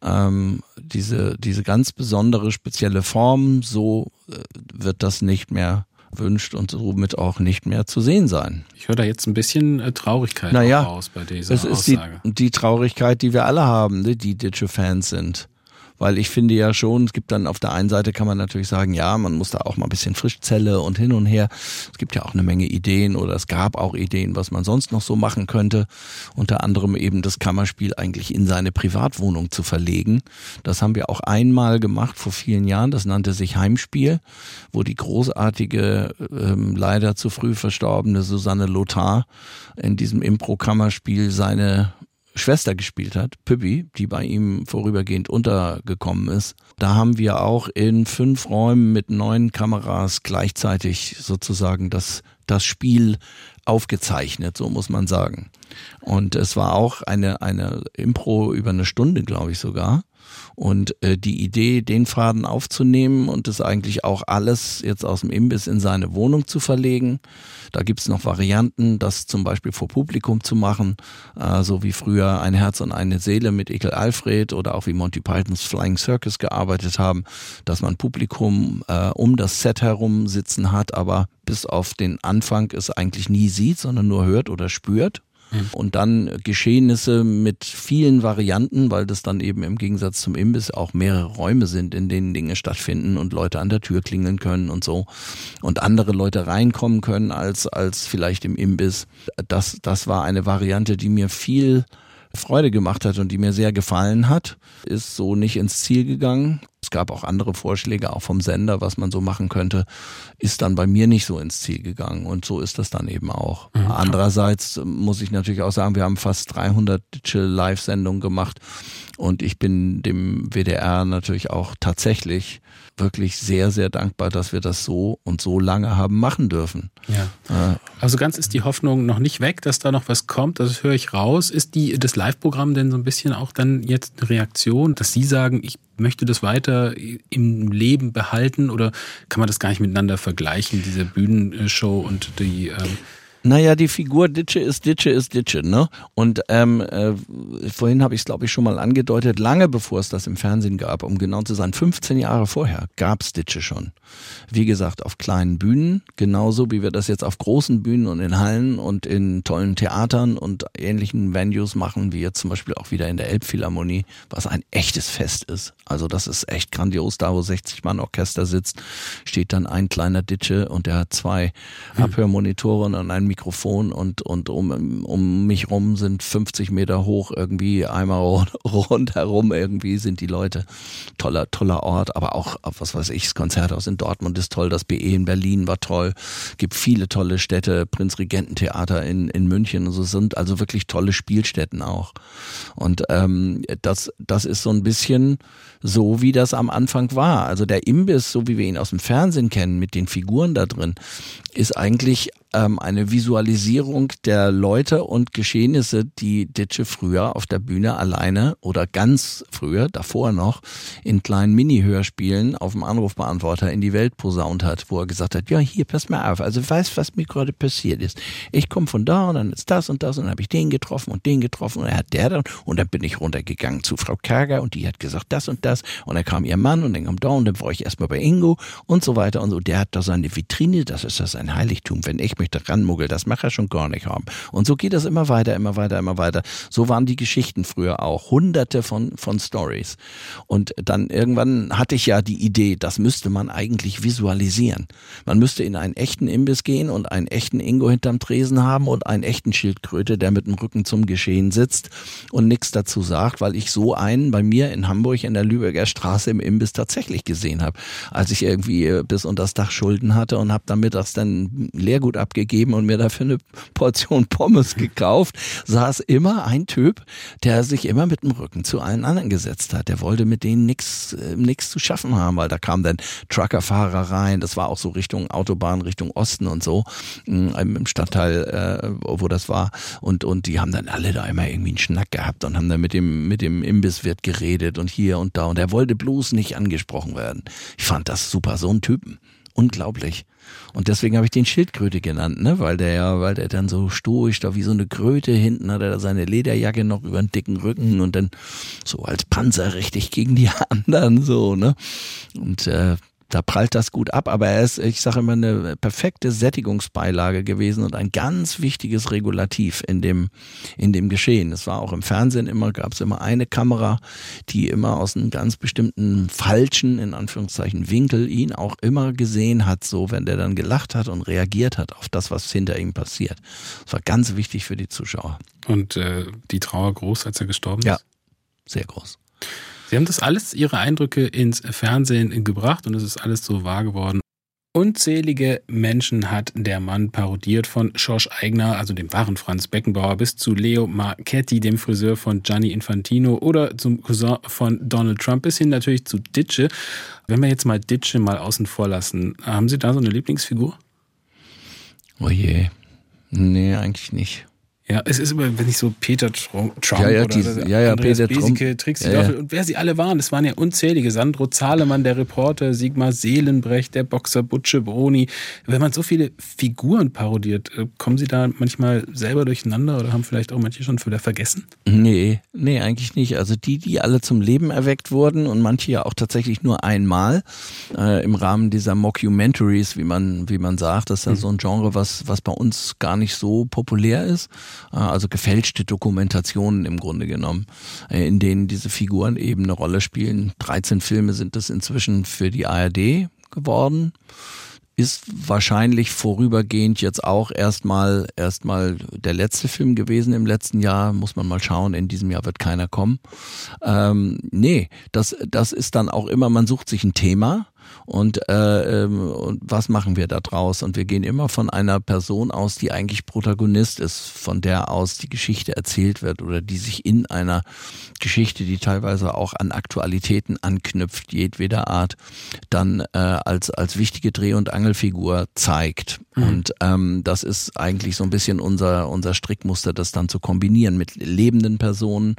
Ähm, diese, diese ganz besondere, spezielle Form, so äh, wird das nicht mehr wünscht und somit auch nicht mehr zu sehen sein. Ich höre da jetzt ein bisschen äh, Traurigkeit naja, raus bei dieser es ist Aussage. Die, die Traurigkeit, die wir alle haben, ne, die Ditsche-Fans sind. Weil ich finde ja schon, es gibt dann auf der einen Seite kann man natürlich sagen, ja, man muss da auch mal ein bisschen Frischzelle und hin und her. Es gibt ja auch eine Menge Ideen oder es gab auch Ideen, was man sonst noch so machen könnte. Unter anderem eben das Kammerspiel eigentlich in seine Privatwohnung zu verlegen. Das haben wir auch einmal gemacht vor vielen Jahren. Das nannte sich Heimspiel, wo die großartige, ähm, leider zu früh verstorbene Susanne Lothar in diesem Impro-Kammerspiel seine Schwester gespielt hat, Püppi, die bei ihm vorübergehend untergekommen ist. Da haben wir auch in fünf Räumen mit neun Kameras gleichzeitig sozusagen das, das Spiel aufgezeichnet, so muss man sagen. Und es war auch eine, eine Impro über eine Stunde, glaube ich sogar. Und äh, die Idee, den Faden aufzunehmen und das eigentlich auch alles jetzt aus dem Imbiss in seine Wohnung zu verlegen. Da gibt's noch Varianten, das zum Beispiel vor Publikum zu machen, äh, so wie früher ein Herz und eine Seele mit Ekel Alfred oder auch wie Monty Pythons Flying Circus gearbeitet haben, dass man Publikum äh, um das Set herum sitzen hat, aber bis auf den Anfang es eigentlich nie sieht, sondern nur hört oder spürt. Mhm. Und dann Geschehnisse mit vielen Varianten, weil das dann eben im Gegensatz zum Imbiss auch mehrere Räume sind, in denen Dinge stattfinden und Leute an der Tür klingeln können und so. Und andere Leute reinkommen können als, als vielleicht im Imbiss. Das, das war eine Variante, die mir viel Freude gemacht hat und die mir sehr gefallen hat, ist so nicht ins Ziel gegangen. Es gab auch andere Vorschläge, auch vom Sender, was man so machen könnte, ist dann bei mir nicht so ins Ziel gegangen. Und so ist das dann eben auch. Mhm. Andererseits muss ich natürlich auch sagen, wir haben fast 300 Digital Live-Sendungen gemacht. Und ich bin dem WDR natürlich auch tatsächlich wirklich sehr, sehr dankbar, dass wir das so und so lange haben machen dürfen. Ja. Äh, also ganz ist die Hoffnung noch nicht weg, dass da noch was kommt. Das höre ich raus. Ist die, das Live-Programm denn so ein bisschen auch dann jetzt eine Reaktion, dass Sie sagen, ich möchte das weiter im Leben behalten oder kann man das gar nicht miteinander vergleichen, diese Bühnenshow und die ähm naja, die Figur Ditsche ist Ditsche ist Ditsche, ne? Und ähm, äh, vorhin habe ich es, glaube ich, schon mal angedeutet, lange bevor es das im Fernsehen gab, um genau zu sein, 15 Jahre vorher gab es Ditsche schon. Wie gesagt, auf kleinen Bühnen, genauso wie wir das jetzt auf großen Bühnen und in Hallen und in tollen Theatern und ähnlichen Venues machen, wie jetzt zum Beispiel auch wieder in der Elbphilharmonie, was ein echtes Fest ist. Also das ist echt grandios, da wo 60 Mann Orchester sitzt, steht dann ein kleiner Ditsche und der hat zwei hm. Abhörmonitoren und ein Mikrofon und, und um, um mich rum sind 50 Meter hoch irgendwie einmal rundherum irgendwie sind die Leute. Toller, toller Ort, aber auch, was weiß ich, das Konzerthaus in Dortmund ist toll, das BE in Berlin war toll, gibt viele tolle Städte, Prinzregententheater in, in München und so sind also wirklich tolle Spielstätten auch. Und ähm, das, das ist so ein bisschen so, wie das am Anfang war. Also der Imbiss, so wie wir ihn aus dem Fernsehen kennen, mit den Figuren da drin, ist eigentlich ähm, eine Visualisierung der Leute und Geschehnisse, die Ditsche früher auf der Bühne alleine oder ganz früher, davor noch, in kleinen Mini-Hörspielen auf dem Anrufbeantworter in die Welt posaunt hat, wo er gesagt hat, ja, hier, pass mal auf, also weißt, was mir gerade passiert ist. Ich komme von da und dann ist das und das und dann habe ich den getroffen und den getroffen und er hat der dann und dann bin ich runtergegangen zu Frau Kerger und die hat gesagt das und das und dann kam ihr Mann und dann kam da und dann war ich erstmal bei Ingo und so weiter und so. Der hat da seine Vitrine, das ist das ein Heiligtum. Wenn ich mich da ranmuggel, das mache er schon gar nicht haben. Und so geht das immer weiter, immer weiter, immer weiter. So waren die Geschichten früher auch. Hunderte von, von Stories. Und dann irgendwann hatte ich ja die Idee, das müsste man eigentlich visualisieren. Man müsste in einen echten Imbiss gehen und einen echten Ingo hinterm Tresen haben und einen echten Schildkröte, der mit dem Rücken zum Geschehen sitzt und nichts dazu sagt, weil ich so einen bei mir in Hamburg in der Lübecker Straße im Imbiss tatsächlich gesehen habe, als ich irgendwie äh, bis unter das Dach Schulden hatte und habe dann mittags dann Leergut abgegeben und mir dafür eine Portion Pommes gekauft, saß immer ein Typ, der sich immer mit dem Rücken zu allen anderen gesetzt hat. Der wollte mit denen nichts äh, zu schaffen haben, weil da kamen dann Truckerfahrer rein. Das war auch so Richtung Autobahn, Richtung Osten und so mm, im Stadtteil, äh, wo das war. Und und die haben dann alle da immer irgendwie einen Schnack gehabt und haben dann mit dem mit dem Imbisswirt geredet und hier und da. Und er wollte bloß nicht angesprochen werden. Ich fand das super, so ein Typen. Unglaublich. Und deswegen habe ich den Schildkröte genannt, ne? Weil der ja, weil der dann so stoisch da wie so eine Kröte hinten hat er da seine Lederjacke noch über den dicken Rücken und dann so als Panzer richtig gegen die anderen so, ne? Und äh, da prallt das gut ab, aber er ist, ich sage immer, eine perfekte Sättigungsbeilage gewesen und ein ganz wichtiges Regulativ in dem, in dem Geschehen. Es war auch im Fernsehen immer, gab es immer eine Kamera, die immer aus einem ganz bestimmten falschen, in Anführungszeichen, Winkel ihn auch immer gesehen hat, so wenn der dann gelacht hat und reagiert hat auf das, was hinter ihm passiert. Das war ganz wichtig für die Zuschauer. Und äh, die Trauer groß, als er gestorben ist? Ja, sehr groß. Sie haben das alles, Ihre Eindrücke ins Fernsehen gebracht und es ist alles so wahr geworden. Unzählige Menschen hat der Mann parodiert, von Schorsch Eigner, also dem wahren Franz Beckenbauer, bis zu Leo Marchetti, dem Friseur von Gianni Infantino oder zum Cousin von Donald Trump, bis hin natürlich zu Ditsche. Wenn wir jetzt mal Ditsche mal außen vor lassen, haben Sie da so eine Lieblingsfigur? Oh je. Nee, eigentlich nicht. Ja, es ist immer, wenn ich so Peter Trump ja, ja, oder diese, ja, ja, Andreas Peter Besike, Trump. Trixie Ja, ja. Doffel und wer sie alle waren, es waren ja unzählige. Sandro Zahlemann, der Reporter, Sigmar Seelenbrecht, der Boxer Butche Broni. Wenn man so viele Figuren parodiert, äh, kommen sie da manchmal selber durcheinander oder haben vielleicht auch manche schon wieder vergessen? Nee, nee, eigentlich nicht. Also die, die alle zum Leben erweckt wurden und manche ja auch tatsächlich nur einmal äh, im Rahmen dieser Mockumentaries, wie man, wie man sagt, das ist ja so ein Genre, was, was bei uns gar nicht so populär ist. Äh, also gefälschte Dokumentationen im Grunde genommen, äh, in denen diese Figuren eben eine Rolle spielen. 13 Filme sind das inzwischen für die ARD geworden ist wahrscheinlich vorübergehend jetzt auch erstmal erstmal der letzte Film gewesen im letzten Jahr. Muss man mal schauen. In diesem Jahr wird keiner kommen. Ähm, nee, das das ist dann auch immer. Man sucht sich ein Thema und, äh, ähm, und was machen wir da draus? Und wir gehen immer von einer Person aus, die eigentlich Protagonist ist, von der aus die Geschichte erzählt wird oder die sich in einer Geschichte, die teilweise auch an Aktualitäten anknüpft, jedweder Art, dann äh, als, als wichtige Dreh- und Angelfigur zeigt. Mhm. Und ähm, das ist eigentlich so ein bisschen unser, unser Strickmuster, das dann zu kombinieren mit lebenden Personen,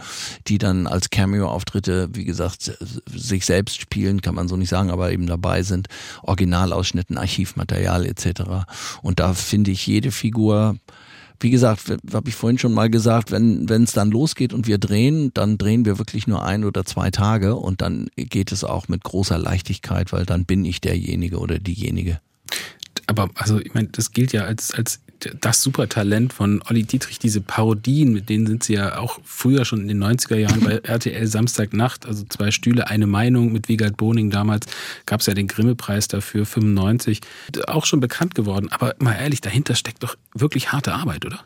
die dann als Cameo-Auftritte, wie gesagt, sich selbst spielen, kann man so nicht sagen, aber eben dabei sind, Originalausschnitten, Archivmaterial etc. Und da finde ich jede Figur wie gesagt, habe ich vorhin schon mal gesagt, wenn es dann losgeht und wir drehen, dann drehen wir wirklich nur ein oder zwei Tage und dann geht es auch mit großer Leichtigkeit, weil dann bin ich derjenige oder diejenige. Aber also, ich meine, das gilt ja als, als das Supertalent von Olli Dietrich, diese Parodien, mit denen sind sie ja auch früher schon in den 90er Jahren bei RTL Samstagnacht, also zwei Stühle, eine Meinung mit Wiegald Boning damals, gab es ja den Grimme-Preis dafür, 95, auch schon bekannt geworden. Aber mal ehrlich, dahinter steckt doch wirklich harte Arbeit, oder?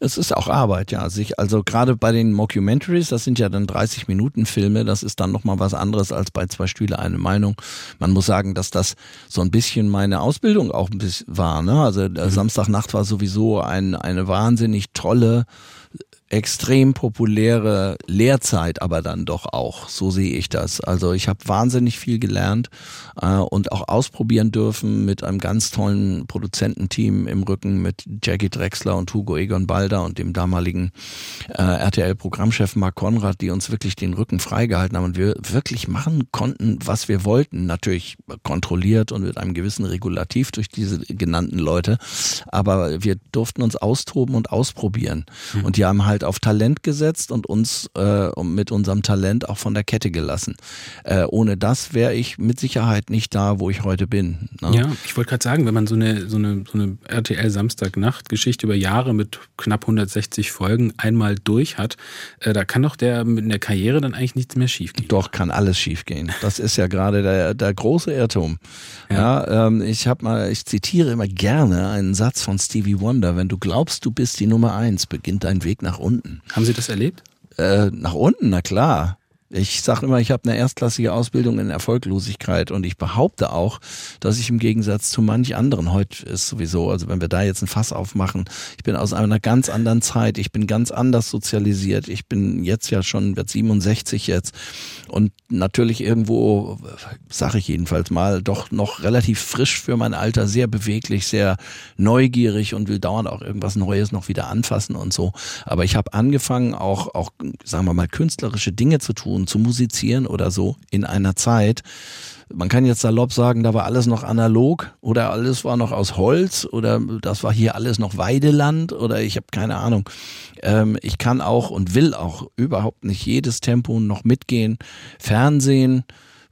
Es ist auch Arbeit, ja. Sich, also gerade bei den Mockumentaries, das sind ja dann 30 Minuten Filme, das ist dann nochmal was anderes als bei zwei Stühle eine Meinung. Man muss sagen, dass das so ein bisschen meine Ausbildung auch ein bisschen war. Ne? Also mhm. Samstagnacht war sowieso ein, eine wahnsinnig tolle extrem populäre Lehrzeit aber dann doch auch. So sehe ich das. Also ich habe wahnsinnig viel gelernt äh, und auch ausprobieren dürfen mit einem ganz tollen Produzententeam im Rücken mit Jackie Drexler und Hugo Egon Balder und dem damaligen äh, RTL-Programmchef Mark Konrad, die uns wirklich den Rücken freigehalten haben und wir wirklich machen konnten, was wir wollten. Natürlich kontrolliert und mit einem gewissen Regulativ durch diese genannten Leute. Aber wir durften uns austoben und ausprobieren. Mhm. Und die haben halt auf Talent gesetzt und uns äh, mit unserem Talent auch von der Kette gelassen. Äh, ohne das wäre ich mit Sicherheit nicht da, wo ich heute bin. Ne? Ja, ich wollte gerade sagen, wenn man so eine, so eine, so eine RTL Samstagnacht-Geschichte über Jahre mit knapp 160 Folgen einmal durch hat, äh, da kann doch der mit der Karriere dann eigentlich nichts mehr schiefgehen. Doch, kann alles schiefgehen. Das ist ja gerade der, der große Irrtum. Ja, ja ähm, ich habe mal, ich zitiere immer gerne einen Satz von Stevie Wonder, wenn du glaubst, du bist die Nummer eins, beginnt dein Weg nach unten unten. Haben Sie das erlebt? Äh, nach unten, na klar. Ich sage immer, ich habe eine erstklassige Ausbildung in Erfolglosigkeit und ich behaupte auch, dass ich im Gegensatz zu manch anderen, heute ist sowieso, also wenn wir da jetzt ein Fass aufmachen, ich bin aus einer ganz anderen Zeit, ich bin ganz anders sozialisiert, ich bin jetzt ja schon, wird 67 jetzt und natürlich irgendwo, sage ich jedenfalls mal, doch noch relativ frisch für mein Alter, sehr beweglich, sehr neugierig und will dauernd auch irgendwas Neues noch wieder anfassen und so. Aber ich habe angefangen, auch, auch, sagen wir mal, künstlerische Dinge zu tun, zu musizieren oder so in einer Zeit, man kann jetzt salopp sagen, da war alles noch analog oder alles war noch aus Holz oder das war hier alles noch Weideland oder ich habe keine Ahnung. Ähm, ich kann auch und will auch überhaupt nicht jedes Tempo noch mitgehen. Fernsehen,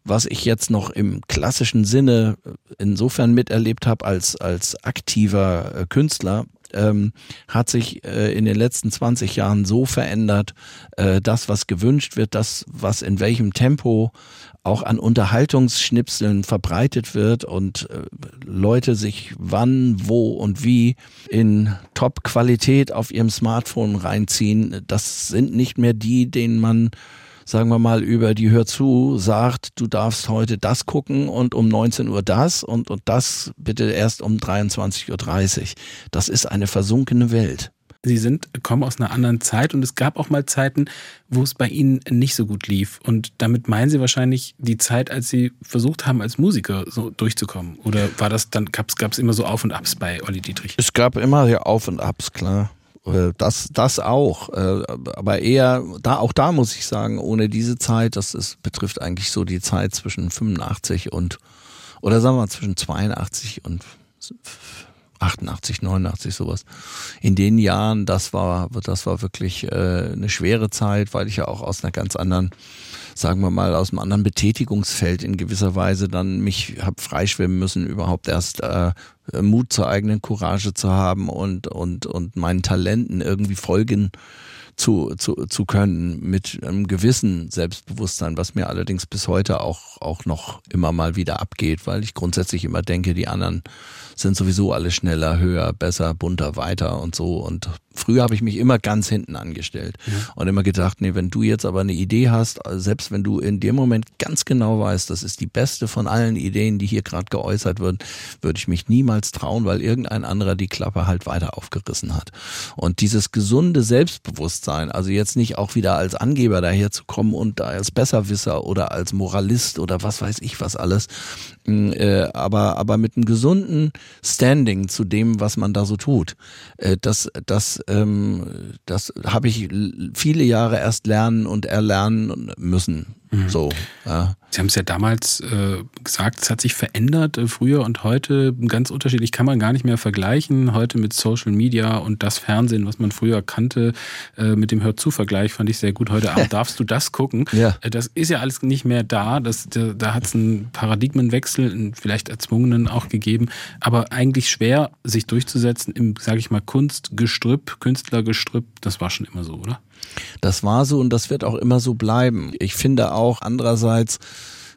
was ich jetzt noch im klassischen Sinne insofern miterlebt habe als, als aktiver äh, Künstler, ähm, hat sich äh, in den letzten 20 Jahren so verändert, äh, das, was gewünscht wird, das, was in welchem Tempo auch an Unterhaltungsschnipseln verbreitet wird und äh, Leute sich wann, wo und wie in Top-Qualität auf ihrem Smartphone reinziehen, das sind nicht mehr die, denen man sagen wir mal, über die Hör zu sagt, du darfst heute das gucken und um 19 Uhr das und, und das bitte erst um 23.30 Uhr. Das ist eine versunkene Welt. Sie sind, kommen aus einer anderen Zeit und es gab auch mal Zeiten, wo es bei Ihnen nicht so gut lief. Und damit meinen Sie wahrscheinlich die Zeit, als Sie versucht haben, als Musiker so durchzukommen. Oder war das dann, gab es immer so Auf und Abs bei Olli Dietrich? Es gab immer ja Auf und Abs, klar. Äh, das, das auch. Äh, aber eher, da, auch da muss ich sagen, ohne diese Zeit, das ist, betrifft eigentlich so die Zeit zwischen 85 und, oder sagen wir mal zwischen 82 und 88, 89, sowas. In den Jahren, das war, das war wirklich äh, eine schwere Zeit, weil ich ja auch aus einer ganz anderen sagen wir mal, aus einem anderen Betätigungsfeld in gewisser Weise dann mich habe freischwimmen müssen, überhaupt erst äh, Mut zur eigenen Courage zu haben und, und, und meinen Talenten irgendwie folgen zu, zu, zu können mit einem gewissen Selbstbewusstsein, was mir allerdings bis heute auch, auch noch immer mal wieder abgeht, weil ich grundsätzlich immer denke, die anderen sind sowieso alle schneller, höher, besser, bunter, weiter und so. Und früher habe ich mich immer ganz hinten angestellt ja. und immer gedacht, nee, wenn du jetzt aber eine Idee hast, selbst wenn du in dem Moment ganz genau weißt, das ist die beste von allen Ideen, die hier gerade geäußert wird, würde ich mich niemals trauen, weil irgendein anderer die Klappe halt weiter aufgerissen hat. Und dieses gesunde Selbstbewusstsein, also jetzt nicht auch wieder als Angeber daherzukommen und als Besserwisser oder als Moralist oder was weiß ich was alles, äh, aber, aber mit einem gesunden Standing zu dem, was man da so tut. Äh, das, das, ähm, das habe ich viele Jahre erst lernen und erlernen müssen. Mhm. So. Ja. Sie haben es ja damals äh, gesagt, es hat sich verändert, äh, früher und heute ganz unterschiedlich, kann man gar nicht mehr vergleichen. Heute mit Social Media und das Fernsehen, was man früher kannte, äh, mit dem Hör-zu-Vergleich fand ich sehr gut. Heute Abend darfst du das gucken. Ja. Äh, das ist ja alles nicht mehr da. Das, da da hat es einen Paradigmenwechsel, einen vielleicht erzwungenen auch gegeben, aber eigentlich schwer, sich durchzusetzen im, sage ich mal, Kunstgestrüpp, Künstlergestrüpp. Das war schon immer so, oder? Das war so und das wird auch immer so bleiben. Ich finde auch andererseits,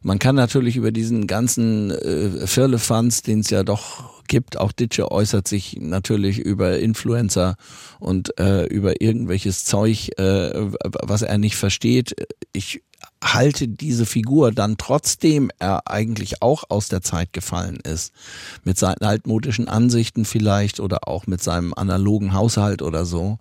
man kann natürlich über diesen ganzen äh, Firlefanz, den es ja doch gibt, auch Ditsche äußert sich natürlich über Influencer und äh, über irgendwelches Zeug, äh, was er nicht versteht. Ich halte diese Figur dann trotzdem er eigentlich auch aus der Zeit gefallen ist, mit seinen altmodischen Ansichten vielleicht oder auch mit seinem analogen Haushalt oder so,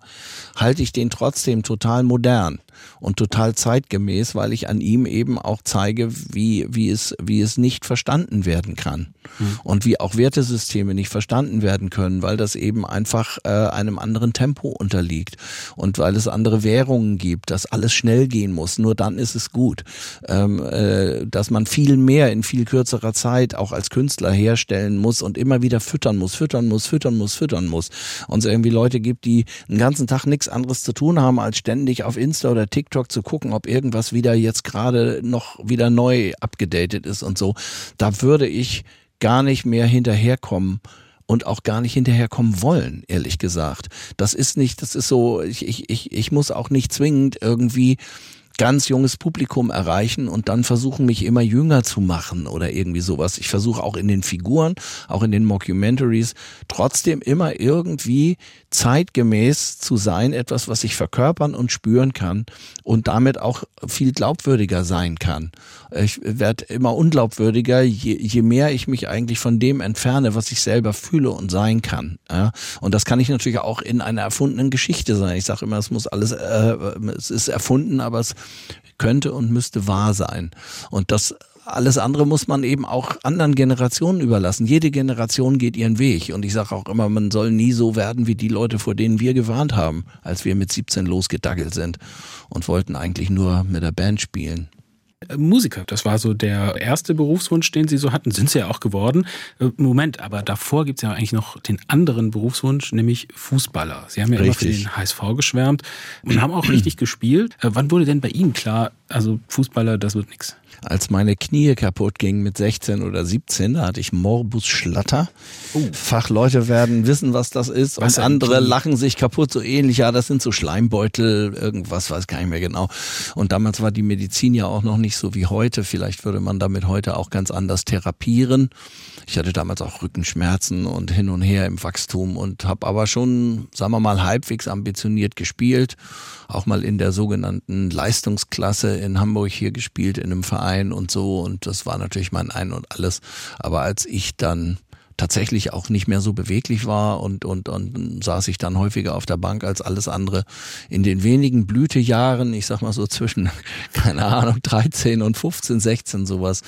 halte ich den trotzdem total modern und total zeitgemäß, weil ich an ihm eben auch zeige, wie, wie, es, wie es nicht verstanden werden kann. Mhm. Und wie auch Wertesysteme nicht verstanden werden können, weil das eben einfach äh, einem anderen Tempo unterliegt und weil es andere Währungen gibt, dass alles schnell gehen muss. Nur dann ist es gut. Ähm, äh, dass man viel mehr in viel kürzerer Zeit auch als Künstler herstellen muss und immer wieder füttern muss, füttern muss, füttern muss, füttern muss. Und es irgendwie Leute gibt, die den ganzen Tag nichts anderes zu tun haben, als ständig auf Insta oder TikTok zu gucken, ob irgendwas wieder jetzt gerade noch wieder neu abgedatet ist und so. Da würde ich gar nicht mehr hinterherkommen und auch gar nicht hinterherkommen wollen, ehrlich gesagt. Das ist nicht, das ist so, ich, ich, ich, ich muss auch nicht zwingend irgendwie ganz junges Publikum erreichen und dann versuchen, mich immer jünger zu machen oder irgendwie sowas. Ich versuche auch in den Figuren, auch in den Mockumentaries, trotzdem immer irgendwie zeitgemäß zu sein, etwas, was ich verkörpern und spüren kann und damit auch viel glaubwürdiger sein kann. Ich werde immer unglaubwürdiger, je, je mehr ich mich eigentlich von dem entferne, was ich selber fühle und sein kann. Ja? Und das kann ich natürlich auch in einer erfundenen Geschichte sein. Ich sage immer, es muss alles, äh, es ist erfunden, aber es könnte und müsste wahr sein. Und das alles andere muss man eben auch anderen Generationen überlassen. Jede Generation geht ihren Weg. Und ich sage auch immer, man soll nie so werden wie die Leute, vor denen wir gewarnt haben, als wir mit 17 losgedackelt sind und wollten eigentlich nur mit der Band spielen. Musiker, das war so der erste Berufswunsch, den Sie so hatten. Sind Sie ja auch geworden. Äh, Moment, aber davor gibt es ja eigentlich noch den anderen Berufswunsch, nämlich Fußballer. Sie haben ja richtig. immer für den HSV geschwärmt und haben auch richtig gespielt. Äh, wann wurde denn bei Ihnen klar, also Fußballer, das wird nichts? als meine Knie kaputt gingen mit 16 oder 17, da hatte ich Morbus Schlatter. Oh. Fachleute werden wissen, was das ist. Was und andere lachen sich kaputt, so ähnlich. Ja, das sind so Schleimbeutel, irgendwas, weiß gar nicht mehr genau. Und damals war die Medizin ja auch noch nicht so wie heute. Vielleicht würde man damit heute auch ganz anders therapieren. Ich hatte damals auch Rückenschmerzen und hin und her im Wachstum und habe aber schon, sagen wir mal, halbwegs ambitioniert gespielt. Auch mal in der sogenannten Leistungsklasse in Hamburg hier gespielt, in einem Verein und so. Und das war natürlich mein Ein und alles. Aber als ich dann tatsächlich auch nicht mehr so beweglich war und, und, und saß ich dann häufiger auf der Bank als alles andere. In den wenigen Blütejahren, ich sag mal so zwischen, keine Ahnung, 13 und 15, 16 sowas,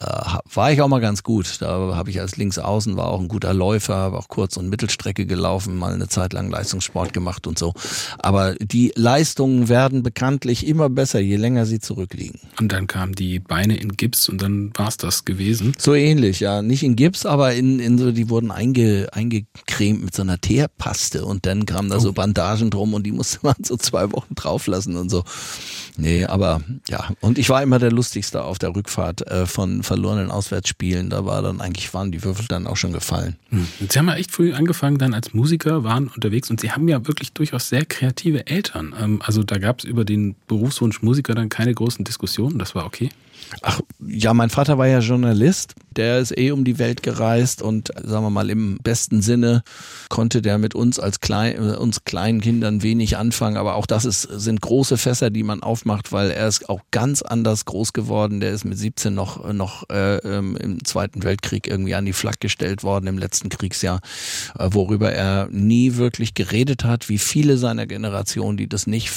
war ich auch mal ganz gut. Da habe ich als Linksaußen, war auch ein guter Läufer, habe auch Kurz- und Mittelstrecke gelaufen, mal eine Zeit lang Leistungssport gemacht und so. Aber die Leistungen werden bekanntlich immer besser, je länger sie zurückliegen. Und dann kamen die Beine in Gips und dann war es das gewesen? So ähnlich, ja. Nicht in Gips, aber in, in so, die wurden einge, eingecremt mit so einer Teerpaste und dann kamen da oh. so Bandagen drum und die musste man so zwei Wochen drauflassen und so. Nee, aber ja. Und ich war immer der Lustigste auf der Rückfahrt äh, von verlorenen Auswärtsspielen. Da war dann eigentlich, waren die Würfel dann auch schon gefallen. Hm. Sie haben ja echt früh angefangen dann als Musiker, waren unterwegs und Sie haben ja wirklich durchaus sehr kreative Eltern. Ähm, also da gab es über den Berufswunsch Musiker dann keine großen Diskussionen. Das war okay. Ach ja, mein Vater war ja Journalist. Der ist eh um die Welt gereist und sagen wir mal im besten Sinne konnte der mit uns als klein, äh, uns kleinen Kindern wenig anfangen. Aber auch das ist, sind große Fässer, die man aufmacht, weil er ist auch ganz anders groß geworden. Der ist mit 17 noch noch äh, ähm, im Zweiten Weltkrieg irgendwie an die Flak gestellt worden im letzten Kriegsjahr, äh, worüber er nie wirklich geredet hat, wie viele seiner Generation, die das nicht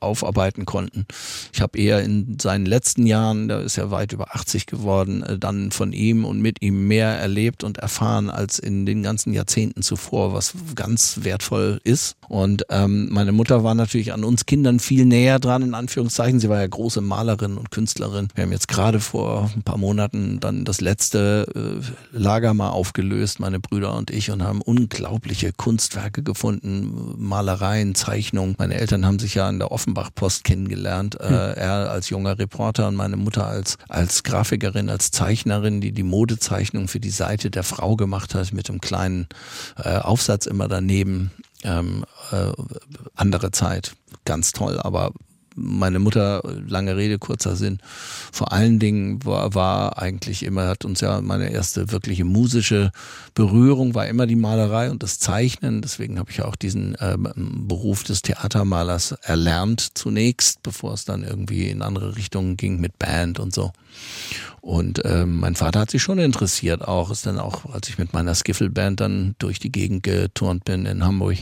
aufarbeiten konnten. Ich habe eher in seinen letzten Jahren da ist er weit über 80 geworden, äh, dann von ihm und mit ihm mehr erlebt und erfahren als in den ganzen Jahrzehnten zuvor, was ganz wertvoll ist. Und ähm, meine Mutter war natürlich an uns Kindern viel näher dran, in Anführungszeichen. Sie war ja große Malerin und Künstlerin. Wir haben jetzt gerade vor ein paar Monaten dann das letzte äh, Lager mal aufgelöst, meine Brüder und ich, und haben unglaubliche Kunstwerke gefunden, Malereien, Zeichnungen. Meine Eltern haben sich ja in der Offenbach-Post kennengelernt. Äh, hm. er als junger Reporter und meine Mutter als, als Grafikerin, als Zeichnerin, die die Modezeichnung für die Seite der Frau gemacht hat, mit einem kleinen äh, Aufsatz immer daneben. Ähm, äh, andere Zeit, ganz toll, aber meine Mutter, lange Rede, kurzer Sinn, vor allen Dingen war, war eigentlich immer, hat uns ja meine erste wirkliche musische Berührung war immer die Malerei und das Zeichnen. Deswegen habe ich auch diesen äh, Beruf des Theatermalers erlernt zunächst, bevor es dann irgendwie in andere Richtungen ging mit Band und so. Und ähm, mein Vater hat sich schon interessiert, auch ist dann auch, als ich mit meiner Skiffelband dann durch die Gegend geturnt bin in Hamburg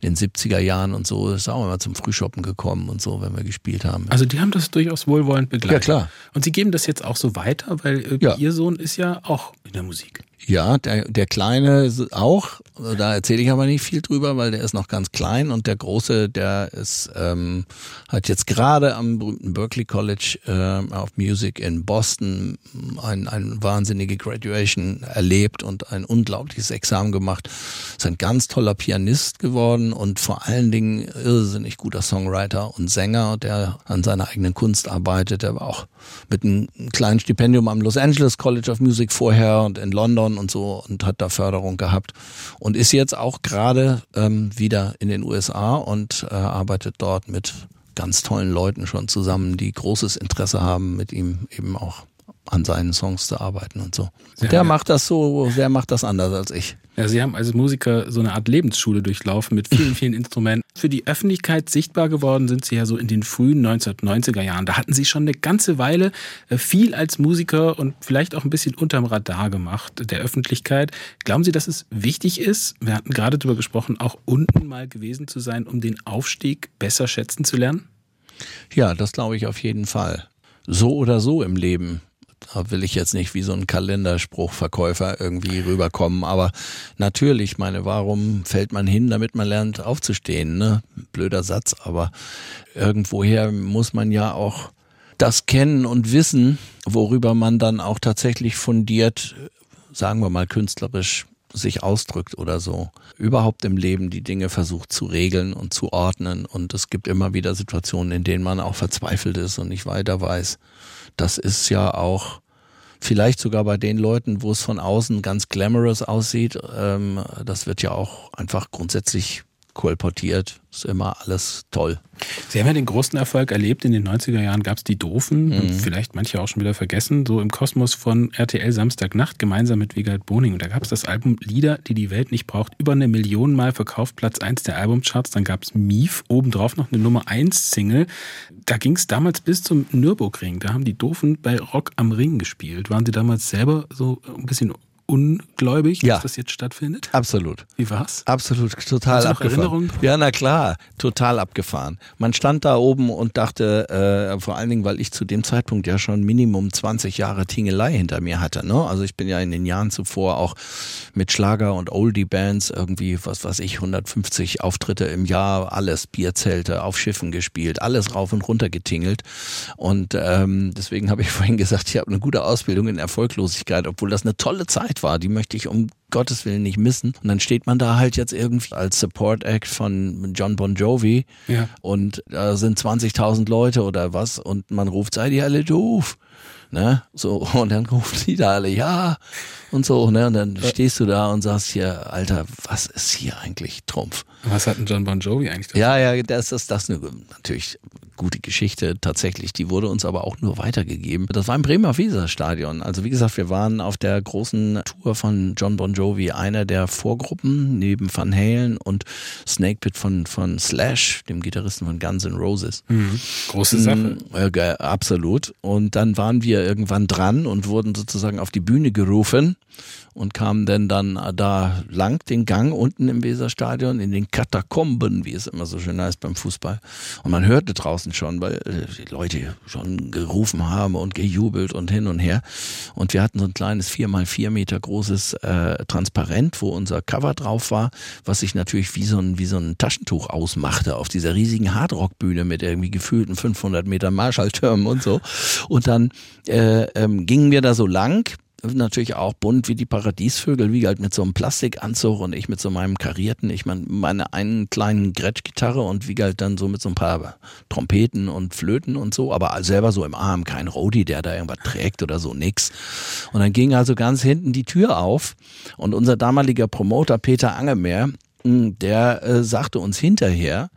in den 70er Jahren und so, ist auch immer zum Frühshoppen gekommen und so, wenn wir gespielt haben. Also die haben das durchaus wohlwollend begleitet. Ja, klar. Und sie geben das jetzt auch so weiter, weil äh, Ja. ihr Sohn ist ja auch in der Musik. Ja, der, der Kleine auch, da erzähle ich aber nicht viel drüber, weil der ist noch ganz klein und der Große, der ist, ähm, hat jetzt gerade am berühmten Berklee College ähm, of Music in Boston ein, ein wahnsinnige Graduation erlebt und ein unglaubliches Examen gemacht. Ist ein ganz toller Pianist geworden und vor allen Dingen irrsinnig guter Songwriter und Sänger, der an seiner eigenen Kunst arbeitet. Der war auch mit einem kleinen Stipendium am Los Angeles College of Music vorher und in London und so und hat da Förderung gehabt und ist jetzt auch gerade ähm, wieder in den USA und äh, arbeitet dort mit ganz tollen Leuten schon zusammen, die großes Interesse haben, mit ihm eben auch an seinen Songs zu arbeiten und so. Sehr der geil. macht das so, der macht das anders als ich. Ja, Sie haben als Musiker so eine Art Lebensschule durchlaufen mit vielen, vielen Instrumenten. Für die Öffentlichkeit sichtbar geworden sind Sie ja so in den frühen 1990er Jahren. Da hatten Sie schon eine ganze Weile äh, viel als Musiker und vielleicht auch ein bisschen unterm Radar gemacht der Öffentlichkeit. Glauben Sie, dass es wichtig ist, wir hatten gerade darüber gesprochen, auch unten mal gewesen zu sein, um den Aufstieg besser schätzen zu lernen? Ja, das glaube ich auf jeden Fall. So oder so im Leben. Da will ich jetzt nicht wie so ein Kalenderspruchverkäufer irgendwie rüberkommen, aber natürlich, meine, warum fällt man hin, damit man lernt aufzustehen, ne? Blöder Satz, aber irgendwoher muss man ja auch das kennen und wissen, worüber man dann auch tatsächlich fundiert, sagen wir mal künstlerisch sich ausdrückt oder so. Überhaupt im Leben die Dinge versucht zu regeln und zu ordnen. Und es gibt immer wieder Situationen, in denen man auch verzweifelt ist und nicht weiter weiß. Das ist ja auch vielleicht sogar bei den Leuten, wo es von außen ganz glamorous aussieht. Ähm, das wird ja auch einfach grundsätzlich kolportiert. Ist immer alles toll. Sie haben ja den großen Erfolg erlebt. In den 90er Jahren gab es die Doofen, vielleicht manche auch schon wieder vergessen, so im Kosmos von RTL Samstagnacht gemeinsam mit Wiegald Boning. Und da gab es das Album Lieder, die die Welt nicht braucht, über eine Million Mal verkauft, Platz 1 der Albumcharts. Dann gab es Mief, obendrauf noch eine Nummer 1 Single. Da ging es damals bis zum Nürburgring. Da haben die Doofen bei Rock am Ring gespielt. Waren Sie damals selber so ein bisschen ungläubig, Ja. dass das jetzt stattfindet? Absolut. Wie war's? Absolut, total abgefahren. Erinnerungen? Ja, na klar, total abgefahren. Man stand da oben und dachte, äh, vor allen Dingen, weil ich zu dem Zeitpunkt ja schon Minimum 20 Jahre Tingelei hinter mir hatte. Ne? Also ich bin ja in den Jahren zuvor auch mit Schlager und Oldie-Bands irgendwie, was weiß ich, 150 Auftritte im Jahr, alles, Bierzelte, auf Schiffen gespielt, alles rauf und runter getingelt. Und ähm, deswegen habe ich vorhin gesagt, ich habe eine gute Ausbildung in Erfolglosigkeit, obwohl das eine tolle Zeit war. Die möchte ich um Gottes Willen nicht missen. Und dann steht man da halt jetzt irgendwie als Support Act von John Bon Jovi Ja. und da sind 20.000 Leute oder was und man ruft, seid ihr alle doof? Ne? So, und dann rufen die da alle, ja, und so, ne? Und dann stehst du da und sagst hier, Alter, was ist hier eigentlich Trumpf? Was hat denn John Bon Jovi eigentlich dazu? Ja, ja, das ist das eine natürlich gute Geschichte tatsächlich. Die wurde uns aber auch nur weitergegeben. Das war im Bremer Weser-Stadion. Also wie gesagt, wir waren auf der großen Tour von John Bon Jovi, einer der Vorgruppen neben Van Halen und Snake Pit von, von Slash, dem Gitarristen von Guns N' Roses. Mhm. Große Sache. Äh, absolut. Und dann waren wir irgendwann dran und wurden sozusagen auf die Bühne gerufen und kamen dann dann da lang den Gang unten im Weserstadion in den Katakomben, wie es immer so schön heißt beim Fußball. Und man hörte draußen schon, weil äh, die Leute schon gerufen haben und gejubelt und hin und her. Und wir hatten so ein kleines vier mal vier Meter großes äh, Transparent, wo unser Cover drauf war, was sich natürlich wie so ein, wie so ein Taschentuch ausmachte auf dieser riesigen Hardrock-Bühne mit irgendwie gefühlten 500 Meter Marschalltürmen und so. Und dann äh, ähm, gingen wir da so lang natürlich auch bunt wie die Paradiesvögel, wie halt mit so einem Plastikanzug und ich mit so meinem karierten, ich meine, meine einen kleinen Gretsch-Gitarre und wie halt dann so mit so ein paar Trompeten und Flöten und so, aber selber so im Arm, kein Rodi, der da irgendwas trägt oder so, nix. Und dann ging also ganz hinten die Tür auf und unser damaliger Promoter Peter Angemeer der äh, sagte uns hinterher,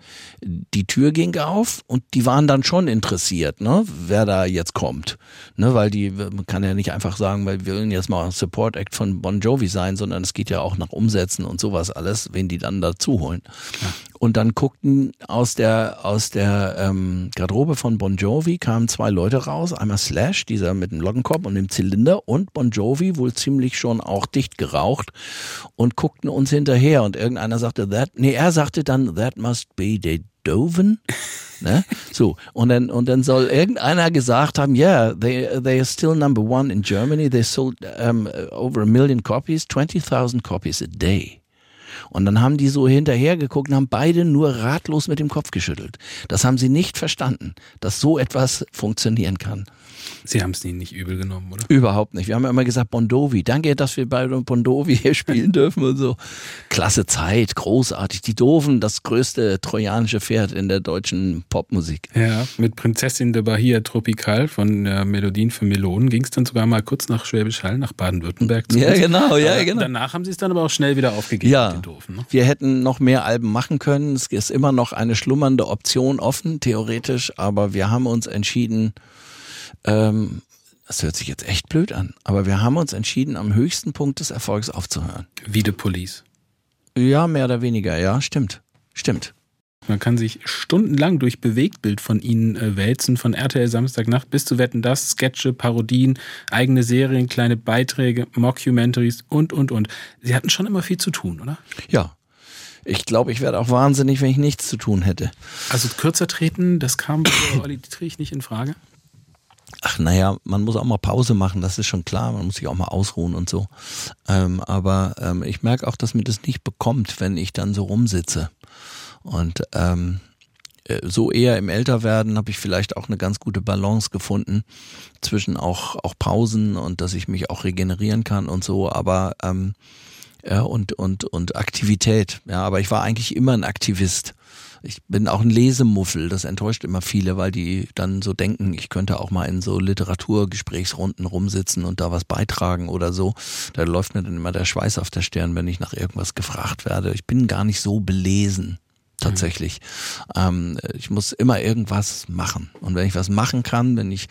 die Tür ging auf und die waren dann schon interessiert, ne, wer da jetzt kommt. Ne, weil die, man kann ja nicht einfach sagen, weil wir wollen jetzt mal Support Act von Bon Jovi sein, sondern es geht ja auch nach Umsätzen und sowas alles, wen die dann dazu holen. Ja. Und dann guckten aus der, aus der ähm, Garderobe von Bon Jovi kamen zwei Leute raus, einmal Slash, dieser mit dem Loggenkopf und dem Zylinder und Bon Jovi, wohl ziemlich schon auch dicht geraucht und guckten uns hinterher und irgendeiner sagte, that, nee, er sagte dann, that must be the Doven. ne? So, und dann, und dann soll irgendeiner gesagt haben, yeah, they, they are still number one in Germany. They sold um, over a million copies, 20.000 copies a day. Und dann haben die so hinterher geguckt und haben beide nur ratlos mit dem Kopf geschüttelt. Das haben sie nicht verstanden, dass so etwas funktionieren kann. Sie haben es Ihnen nicht übel genommen, oder? Überhaupt nicht. Wir haben ja immer gesagt, Bondovi, danke, dass wir bei Bondovi hier spielen dürfen und so. Klasse Zeit, großartig. Die Doofen, das größte trojanische Pferd in der deutschen Popmusik. Ja, mit Prinzessin de Bahia Tropical von äh, Melodien für Melonen ging es dann sogar mal kurz nach Schwäbisch Hall, nach Baden-Württemberg. Ja, genau, ja, genau. Danach haben sie es dann aber auch schnell wieder aufgegeben ja, den Doofen. Ne? Wir hätten noch mehr Alben machen können. Es ist immer noch eine schlummernde Option offen, theoretisch, aber wir haben uns entschieden, ähm, das hört sich jetzt echt blöd an, aber wir haben uns entschieden, am höchsten Punkt des Erfolgs aufzuhören. Wie The Police. Ja, mehr oder weniger, ja, stimmt. Stimmt. Man kann sich stundenlang durch Bewegtbild von ihnen äh, wälzen, von RTL Samstagnacht bis zu Wetten das, Sketche, Parodien, eigene Serien, kleine Beiträge, Mockumentaries und, und, und. Sie hatten schon immer viel zu tun, oder? Ja. Ich glaube, ich werde auch wahnsinnig, wenn ich nichts zu tun hätte. Also kürzer treten, das kam bei Olli Dietrich nicht in Frage? Ach naja, man muss auch mal Pause machen, das ist schon klar, man muss sich auch mal ausruhen und so. Ähm, aber ähm, ich merke auch, dass mir das nicht bekommt, wenn ich dann so rumsitze. Und ähm, äh, so eher im Älterwerden habe ich vielleicht auch eine ganz gute Balance gefunden zwischen auch, auch Pausen und dass ich mich auch regenerieren kann und so, aber ähm, ja, und, und, und Aktivität. Ja, aber ich war eigentlich immer ein Aktivist ich bin auch ein Lesemuffel, das enttäuscht immer viele, weil die dann so denken, ich könnte auch mal in so Literaturgesprächsrunden rumsitzen und da was beitragen oder so. Da läuft mir dann immer der Schweiß auf der Stirn, wenn ich nach irgendwas gefragt werde. Ich bin gar nicht so belesen tatsächlich. Mhm. Ähm, ich muss immer irgendwas machen. Und wenn ich was machen kann, wenn ich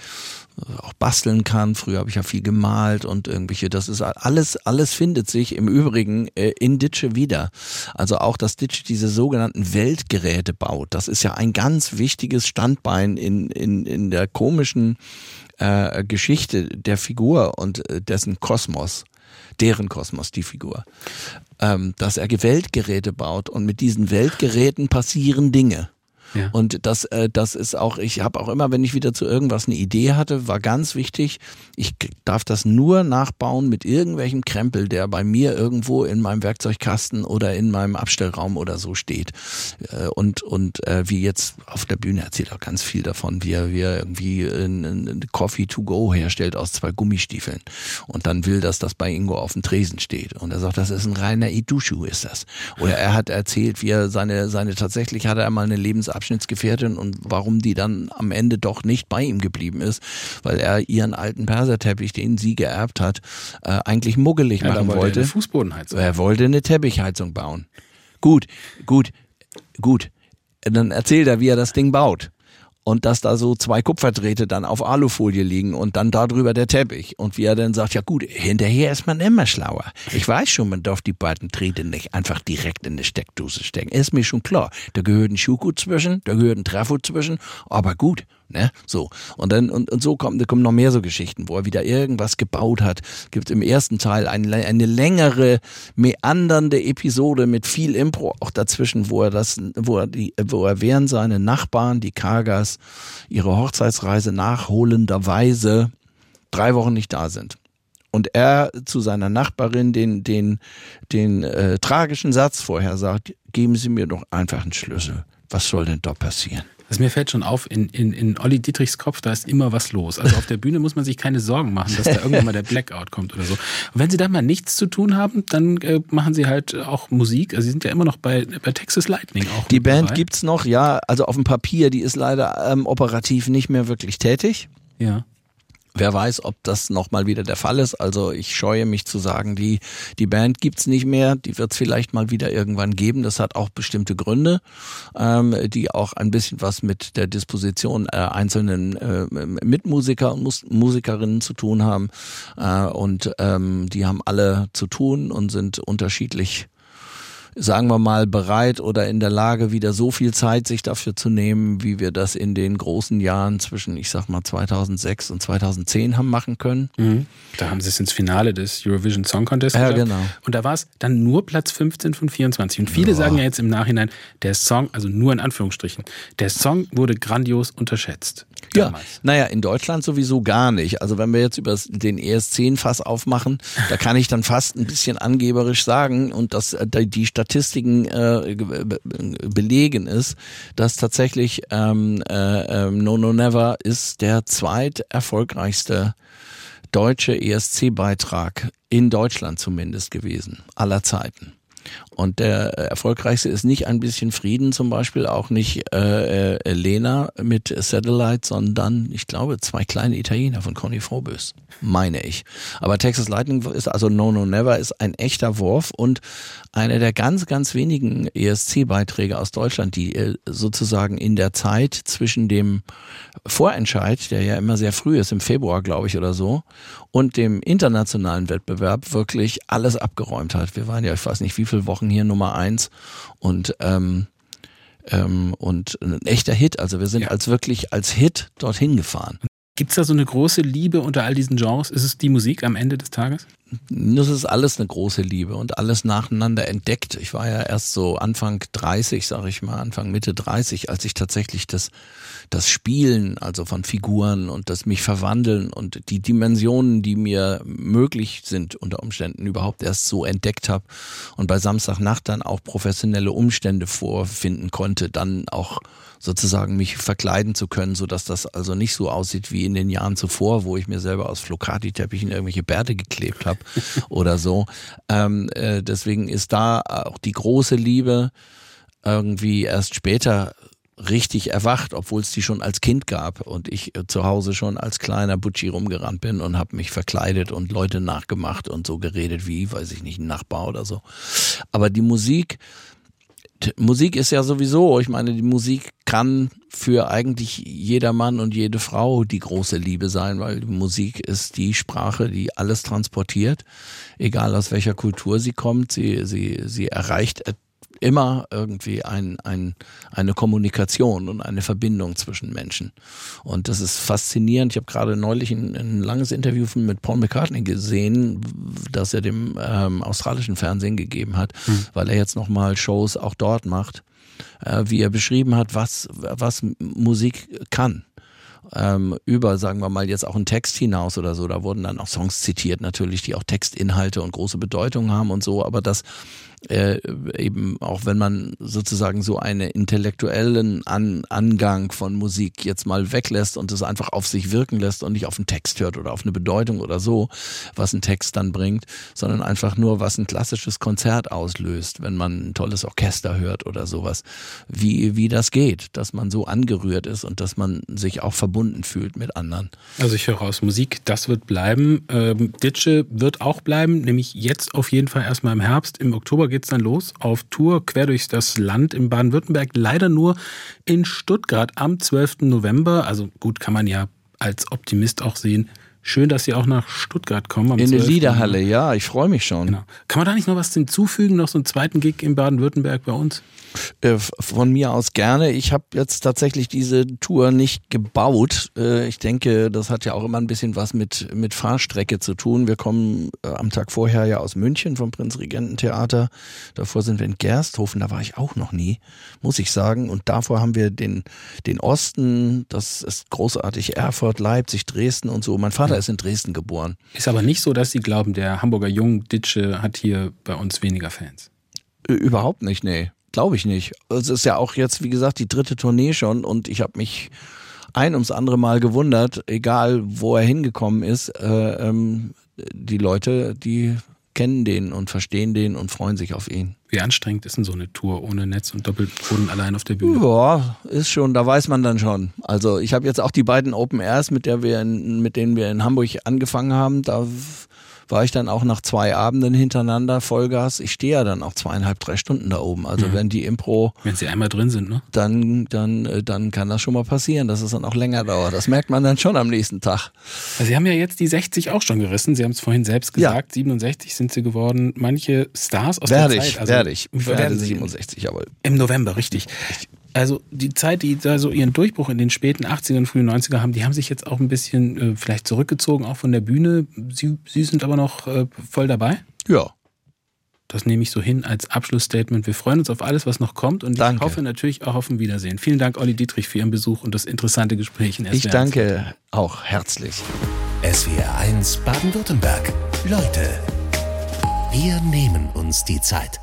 äh, auch basteln kann, früher habe ich ja viel gemalt und irgendwelche, das ist alles, alles findet sich im Übrigen äh, in Ditsche wieder. Also auch, dass Ditsche diese sogenannten Weltgeräte baut, das ist ja ein ganz wichtiges Standbein in, in, in der komischen äh, Geschichte der Figur und äh, dessen Kosmos deren Kosmos, die Figur ähm, dass er Weltgeräte baut und mit diesen Weltgeräten passieren Dinge. Und das, äh, das ist auch, ich habe auch immer, wenn ich wieder zu irgendwas eine Idee hatte, war ganz wichtig, ich darf das nur nachbauen mit irgendwelchem Krempel, der bei mir irgendwo in meinem Werkzeugkasten oder in meinem Abstellraum oder so steht. Äh, und und äh, wie jetzt auf der Bühne erzählt auch ganz viel davon, wie er, wie er irgendwie einen Coffee to go herstellt aus zwei Gummistiefeln. Und dann will, dass das bei Ingo auf dem Tresen steht. Und er sagt, das ist ein reiner Idushu, ist das. Oder er hat erzählt, wie er seine, seine tatsächlich hatte er mal eine Lebensabschnitt Abschnittsgefährtin und warum die dann am Ende doch nicht bei ihm geblieben ist, weil er ihren alten Perserteppich, den sie geerbt hat, äh, eigentlich muggelig ja, machen wollte. wollte. Eine Fußbodenheizung. Er wollte eine Teppichheizung bauen. Gut, gut, gut. Dann erzählt er, wie er das Ding baut und dass da so zwei Kupferdrähte dann auf Alufolie liegen und dann darüber der Teppich. Und wie er dann sagt, ja gut, hinterher ist man immer schlauer. Ich weiß schon, man darf die beiden Drähte nicht einfach direkt in eine Steckdose stecken. Ist mir schon klar. Da gehört ein Schuko zwischen, da gehört ein Trafo zwischen, aber gut, Ne? So. Und dann, und, und so kommen, kommen noch mehr so Geschichten, wo er wieder irgendwas gebaut hat. Gibt im ersten Teil eine, eine längere, meandernde Episode mit viel Impro auch dazwischen, wo er das, wo er die, wo er während seine Nachbarn, die Kagas, ihre Hochzeitsreise nachholenderweise drei Wochen nicht da sind. Und er zu seiner Nachbarin den, den, den äh, tragischen Satz vorher sagt, geben Sie mir doch einfach einen Schlüssel. Was soll denn da passieren? Also mir fällt schon auf, in, in, in Olli Dietrichs Kopf, da ist immer was los. Also auf der Bühne muss man sich keine Sorgen machen, dass da irgendwann mal der Blackout kommt oder so. Und wenn sie da mal nichts zu tun haben, dann äh, machen sie halt auch Musik. Also sie sind ja immer noch bei, bei Texas Lightning auch. Die Band dabei. gibt's noch, ja. Also auf dem Papier, die ist leider ähm, operativ nicht mehr wirklich tätig. Ja. Wer weiß, ob das nochmal wieder der Fall ist. Also ich scheue mich zu sagen, die, die Band gibt's nicht mehr, die wird's vielleicht mal wieder irgendwann geben. Das hat auch bestimmte Gründe, ähm, die auch ein bisschen was mit der Disposition äh, einzelnen äh, Mitmusiker und Mus Musikerinnen zu tun haben. Äh, und ähm, die haben alle zu tun und sind unterschiedlich sagen wir mal, bereit oder in der Lage, wieder so viel Zeit sich dafür zu nehmen, wie wir das in den großen Jahren zwischen, ich sag mal, 2006 und 2010 haben machen können. Mhm. Da haben sie es ins Finale des Eurovision Song Contest Ja, genau. Und da war es dann nur Platz 15 von 24. Und viele Ja. sagen ja jetzt im Nachhinein, der Song, also nur in Anführungsstrichen, der Song wurde grandios unterschätzt. Ja, Damals. naja, in Deutschland sowieso gar nicht. Also wenn wir jetzt über den ES10-Fass aufmachen, da kann ich dann fast ein bisschen angeberisch sagen und dass äh, die Statistiken äh, be- be- belegen ist, dass tatsächlich ähm, äh, ähm, No No Never ist der zweit erfolgreichste deutsche ESC-Beitrag in Deutschland zumindest gewesen, aller Zeiten. Und der erfolgreichste ist nicht ein bisschen Frieden zum Beispiel, auch nicht äh, äh, Lena mit Satellite, sondern ich glaube zwei kleine Italiener von Conny Frobös, meine ich. Aber Texas Lightning ist also No No Never ist ein echter Wurf und einer der ganz ganz wenigen ESC-Beiträge aus Deutschland, die äh, sozusagen in der Zeit zwischen dem Vorentscheid, der ja immer sehr früh ist, im Februar glaube ich oder so, und dem internationalen Wettbewerb wirklich alles abgeräumt hat. Wir waren ja, ich weiß nicht wie viele Wochen hier Nummer eins und ähm, ähm, und ein echter Hit. Also wir sind Ja. als wirklich als Hit dorthin gefahren. Gibt's da so eine große Liebe unter all diesen Genres? Ist es die Musik am Ende des Tages? Das ist alles eine große Liebe und alles nacheinander entdeckt. Ich war ja erst so Anfang 30, sage ich mal, Anfang Mitte 30, als ich tatsächlich das, das Spielen, also von Figuren und das mich verwandeln und die Dimensionen, die mir möglich sind unter Umständen überhaupt erst so entdeckt habe und bei Samstagnacht dann auch professionelle Umstände vorfinden konnte, dann auch sozusagen mich verkleiden zu können, so dass das also nicht so aussieht wie in den Jahren zuvor, wo ich mir selber aus Flocati-Teppichen irgendwelche Bärte geklebt habe oder so. Ähm, äh, deswegen ist da auch die große Liebe irgendwie erst später richtig erwacht, obwohl es die schon als Kind gab und ich äh, zu Hause schon als kleiner Butschi rumgerannt bin und habe mich verkleidet und Leute nachgemacht und so geredet wie, weiß ich nicht, ein Nachbar oder so. Aber die Musik, Musik ist ja sowieso, ich meine, die Musik kann für eigentlich jeder Mann und jede Frau die große Liebe sein, weil Musik ist die Sprache, die alles transportiert, egal aus welcher Kultur sie kommt. Sie, sie, sie erreicht immer irgendwie ein, ein, eine Kommunikation und eine Verbindung zwischen Menschen. Und das ist faszinierend. Ich habe gerade neulich ein, ein langes Interview mit Paul McCartney gesehen, das er dem ähm, australischen Fernsehen gegeben hat, weil er jetzt nochmal Shows auch dort macht, äh, wie er beschrieben hat, was, was Musik kann ähm, über, sagen wir mal, jetzt auch einen Text hinaus oder so. Da wurden dann auch Songs zitiert, natürlich, die auch Textinhalte und große Bedeutung haben und so, aber das äh, eben auch wenn man sozusagen so einen intellektuellen An Angang von Musik jetzt mal weglässt und es einfach auf sich wirken lässt und nicht auf einen Text hört oder auf eine Bedeutung oder so, was ein Text dann bringt, sondern einfach nur, was ein klassisches Konzert auslöst, wenn man ein tolles Orchester hört oder sowas, wie, wie das geht, dass man so angerührt ist und dass man sich auch verbunden fühlt mit anderen. Also ich höre aus Musik, das wird bleiben. Ähm, Ditsche wird auch bleiben, nämlich jetzt auf jeden Fall erstmal im Herbst. Im Oktober geht's dann los auf Tour quer durch das Land in Baden-Württemberg. Leider nur in Stuttgart am 12. November. Also gut, kann man ja als Optimist auch sehen. Schön, dass Sie auch nach Stuttgart kommen. Am In der 12. Liederhalle, ja, ich freue mich schon. Genau. Kann man da nicht noch was hinzufügen? Noch so einen zweiten Gig in Baden-Württemberg bei uns? Äh, Von mir aus gerne. Ich habe jetzt tatsächlich diese Tour nicht gebaut. Äh, Ich denke, das hat ja auch immer ein bisschen was mit, mit Fahrstrecke zu tun. Wir kommen äh, am Tag vorher ja aus München vom Prinzregententheater. Davor sind wir in Gersthofen, da war ich auch noch nie, muss ich sagen. Und davor haben wir den, den Osten, das ist großartig, Erfurt, Leipzig, Dresden und so. Mein Vater ist in Dresden geboren. Ist aber nicht so, dass Sie glauben, der Hamburger Jung Ditsche hat hier bei uns weniger Fans. Überhaupt nicht, nee. Glaube ich nicht. Es ist ja auch jetzt, wie gesagt, die dritte Tournee schon und ich habe mich ein ums andere Mal gewundert, egal wo er hingekommen ist, äh, ähm, die Leute, die kennen den und verstehen den und freuen sich auf ihn. Wie anstrengend ist denn so eine Tour ohne Netz und Doppelboden allein auf der Bühne? Ja, ist schon, da weiß man dann schon. Also ich habe jetzt auch die beiden Open Airs, mit der wir in, mit denen wir in Hamburg angefangen haben, da war ich dann auch nach zwei Abenden hintereinander Vollgas. Ich stehe ja dann auch zweieinhalb, drei Stunden da oben. Also wenn die Impro, Wenn sie einmal drin sind, ne? dann, dann, äh, dann kann das schon mal passieren, dass es dann auch länger dauert. Das merkt man dann schon am nächsten Tag. Also Sie haben ja jetzt die 60 auch schon gerissen. Sie haben es vorhin selbst Ja. gesagt. 67 sind Sie geworden. Manche Stars aus Werde der ich, Zeit. Also werde ich. Werden Werde Sie 67, aber Im November, richtig. Also die Zeit, die da so ihren Durchbruch in den späten 80ern, frühen 90er haben, die haben sich jetzt auch ein bisschen äh, vielleicht zurückgezogen, auch von der Bühne. Sie, Sie sind aber noch äh, voll dabei. ja. Das nehme ich so hin als Abschlussstatement. Wir freuen uns auf alles, was noch kommt und Danke. ich hoffe natürlich auch auf ein Wiedersehen. Vielen Dank, Olli Dietrich, für Ihren Besuch und das interessante Gespräch in SWR. Ich danke auch herzlich. SWR 1 Baden-Württemberg. Leute, wir nehmen uns die Zeit.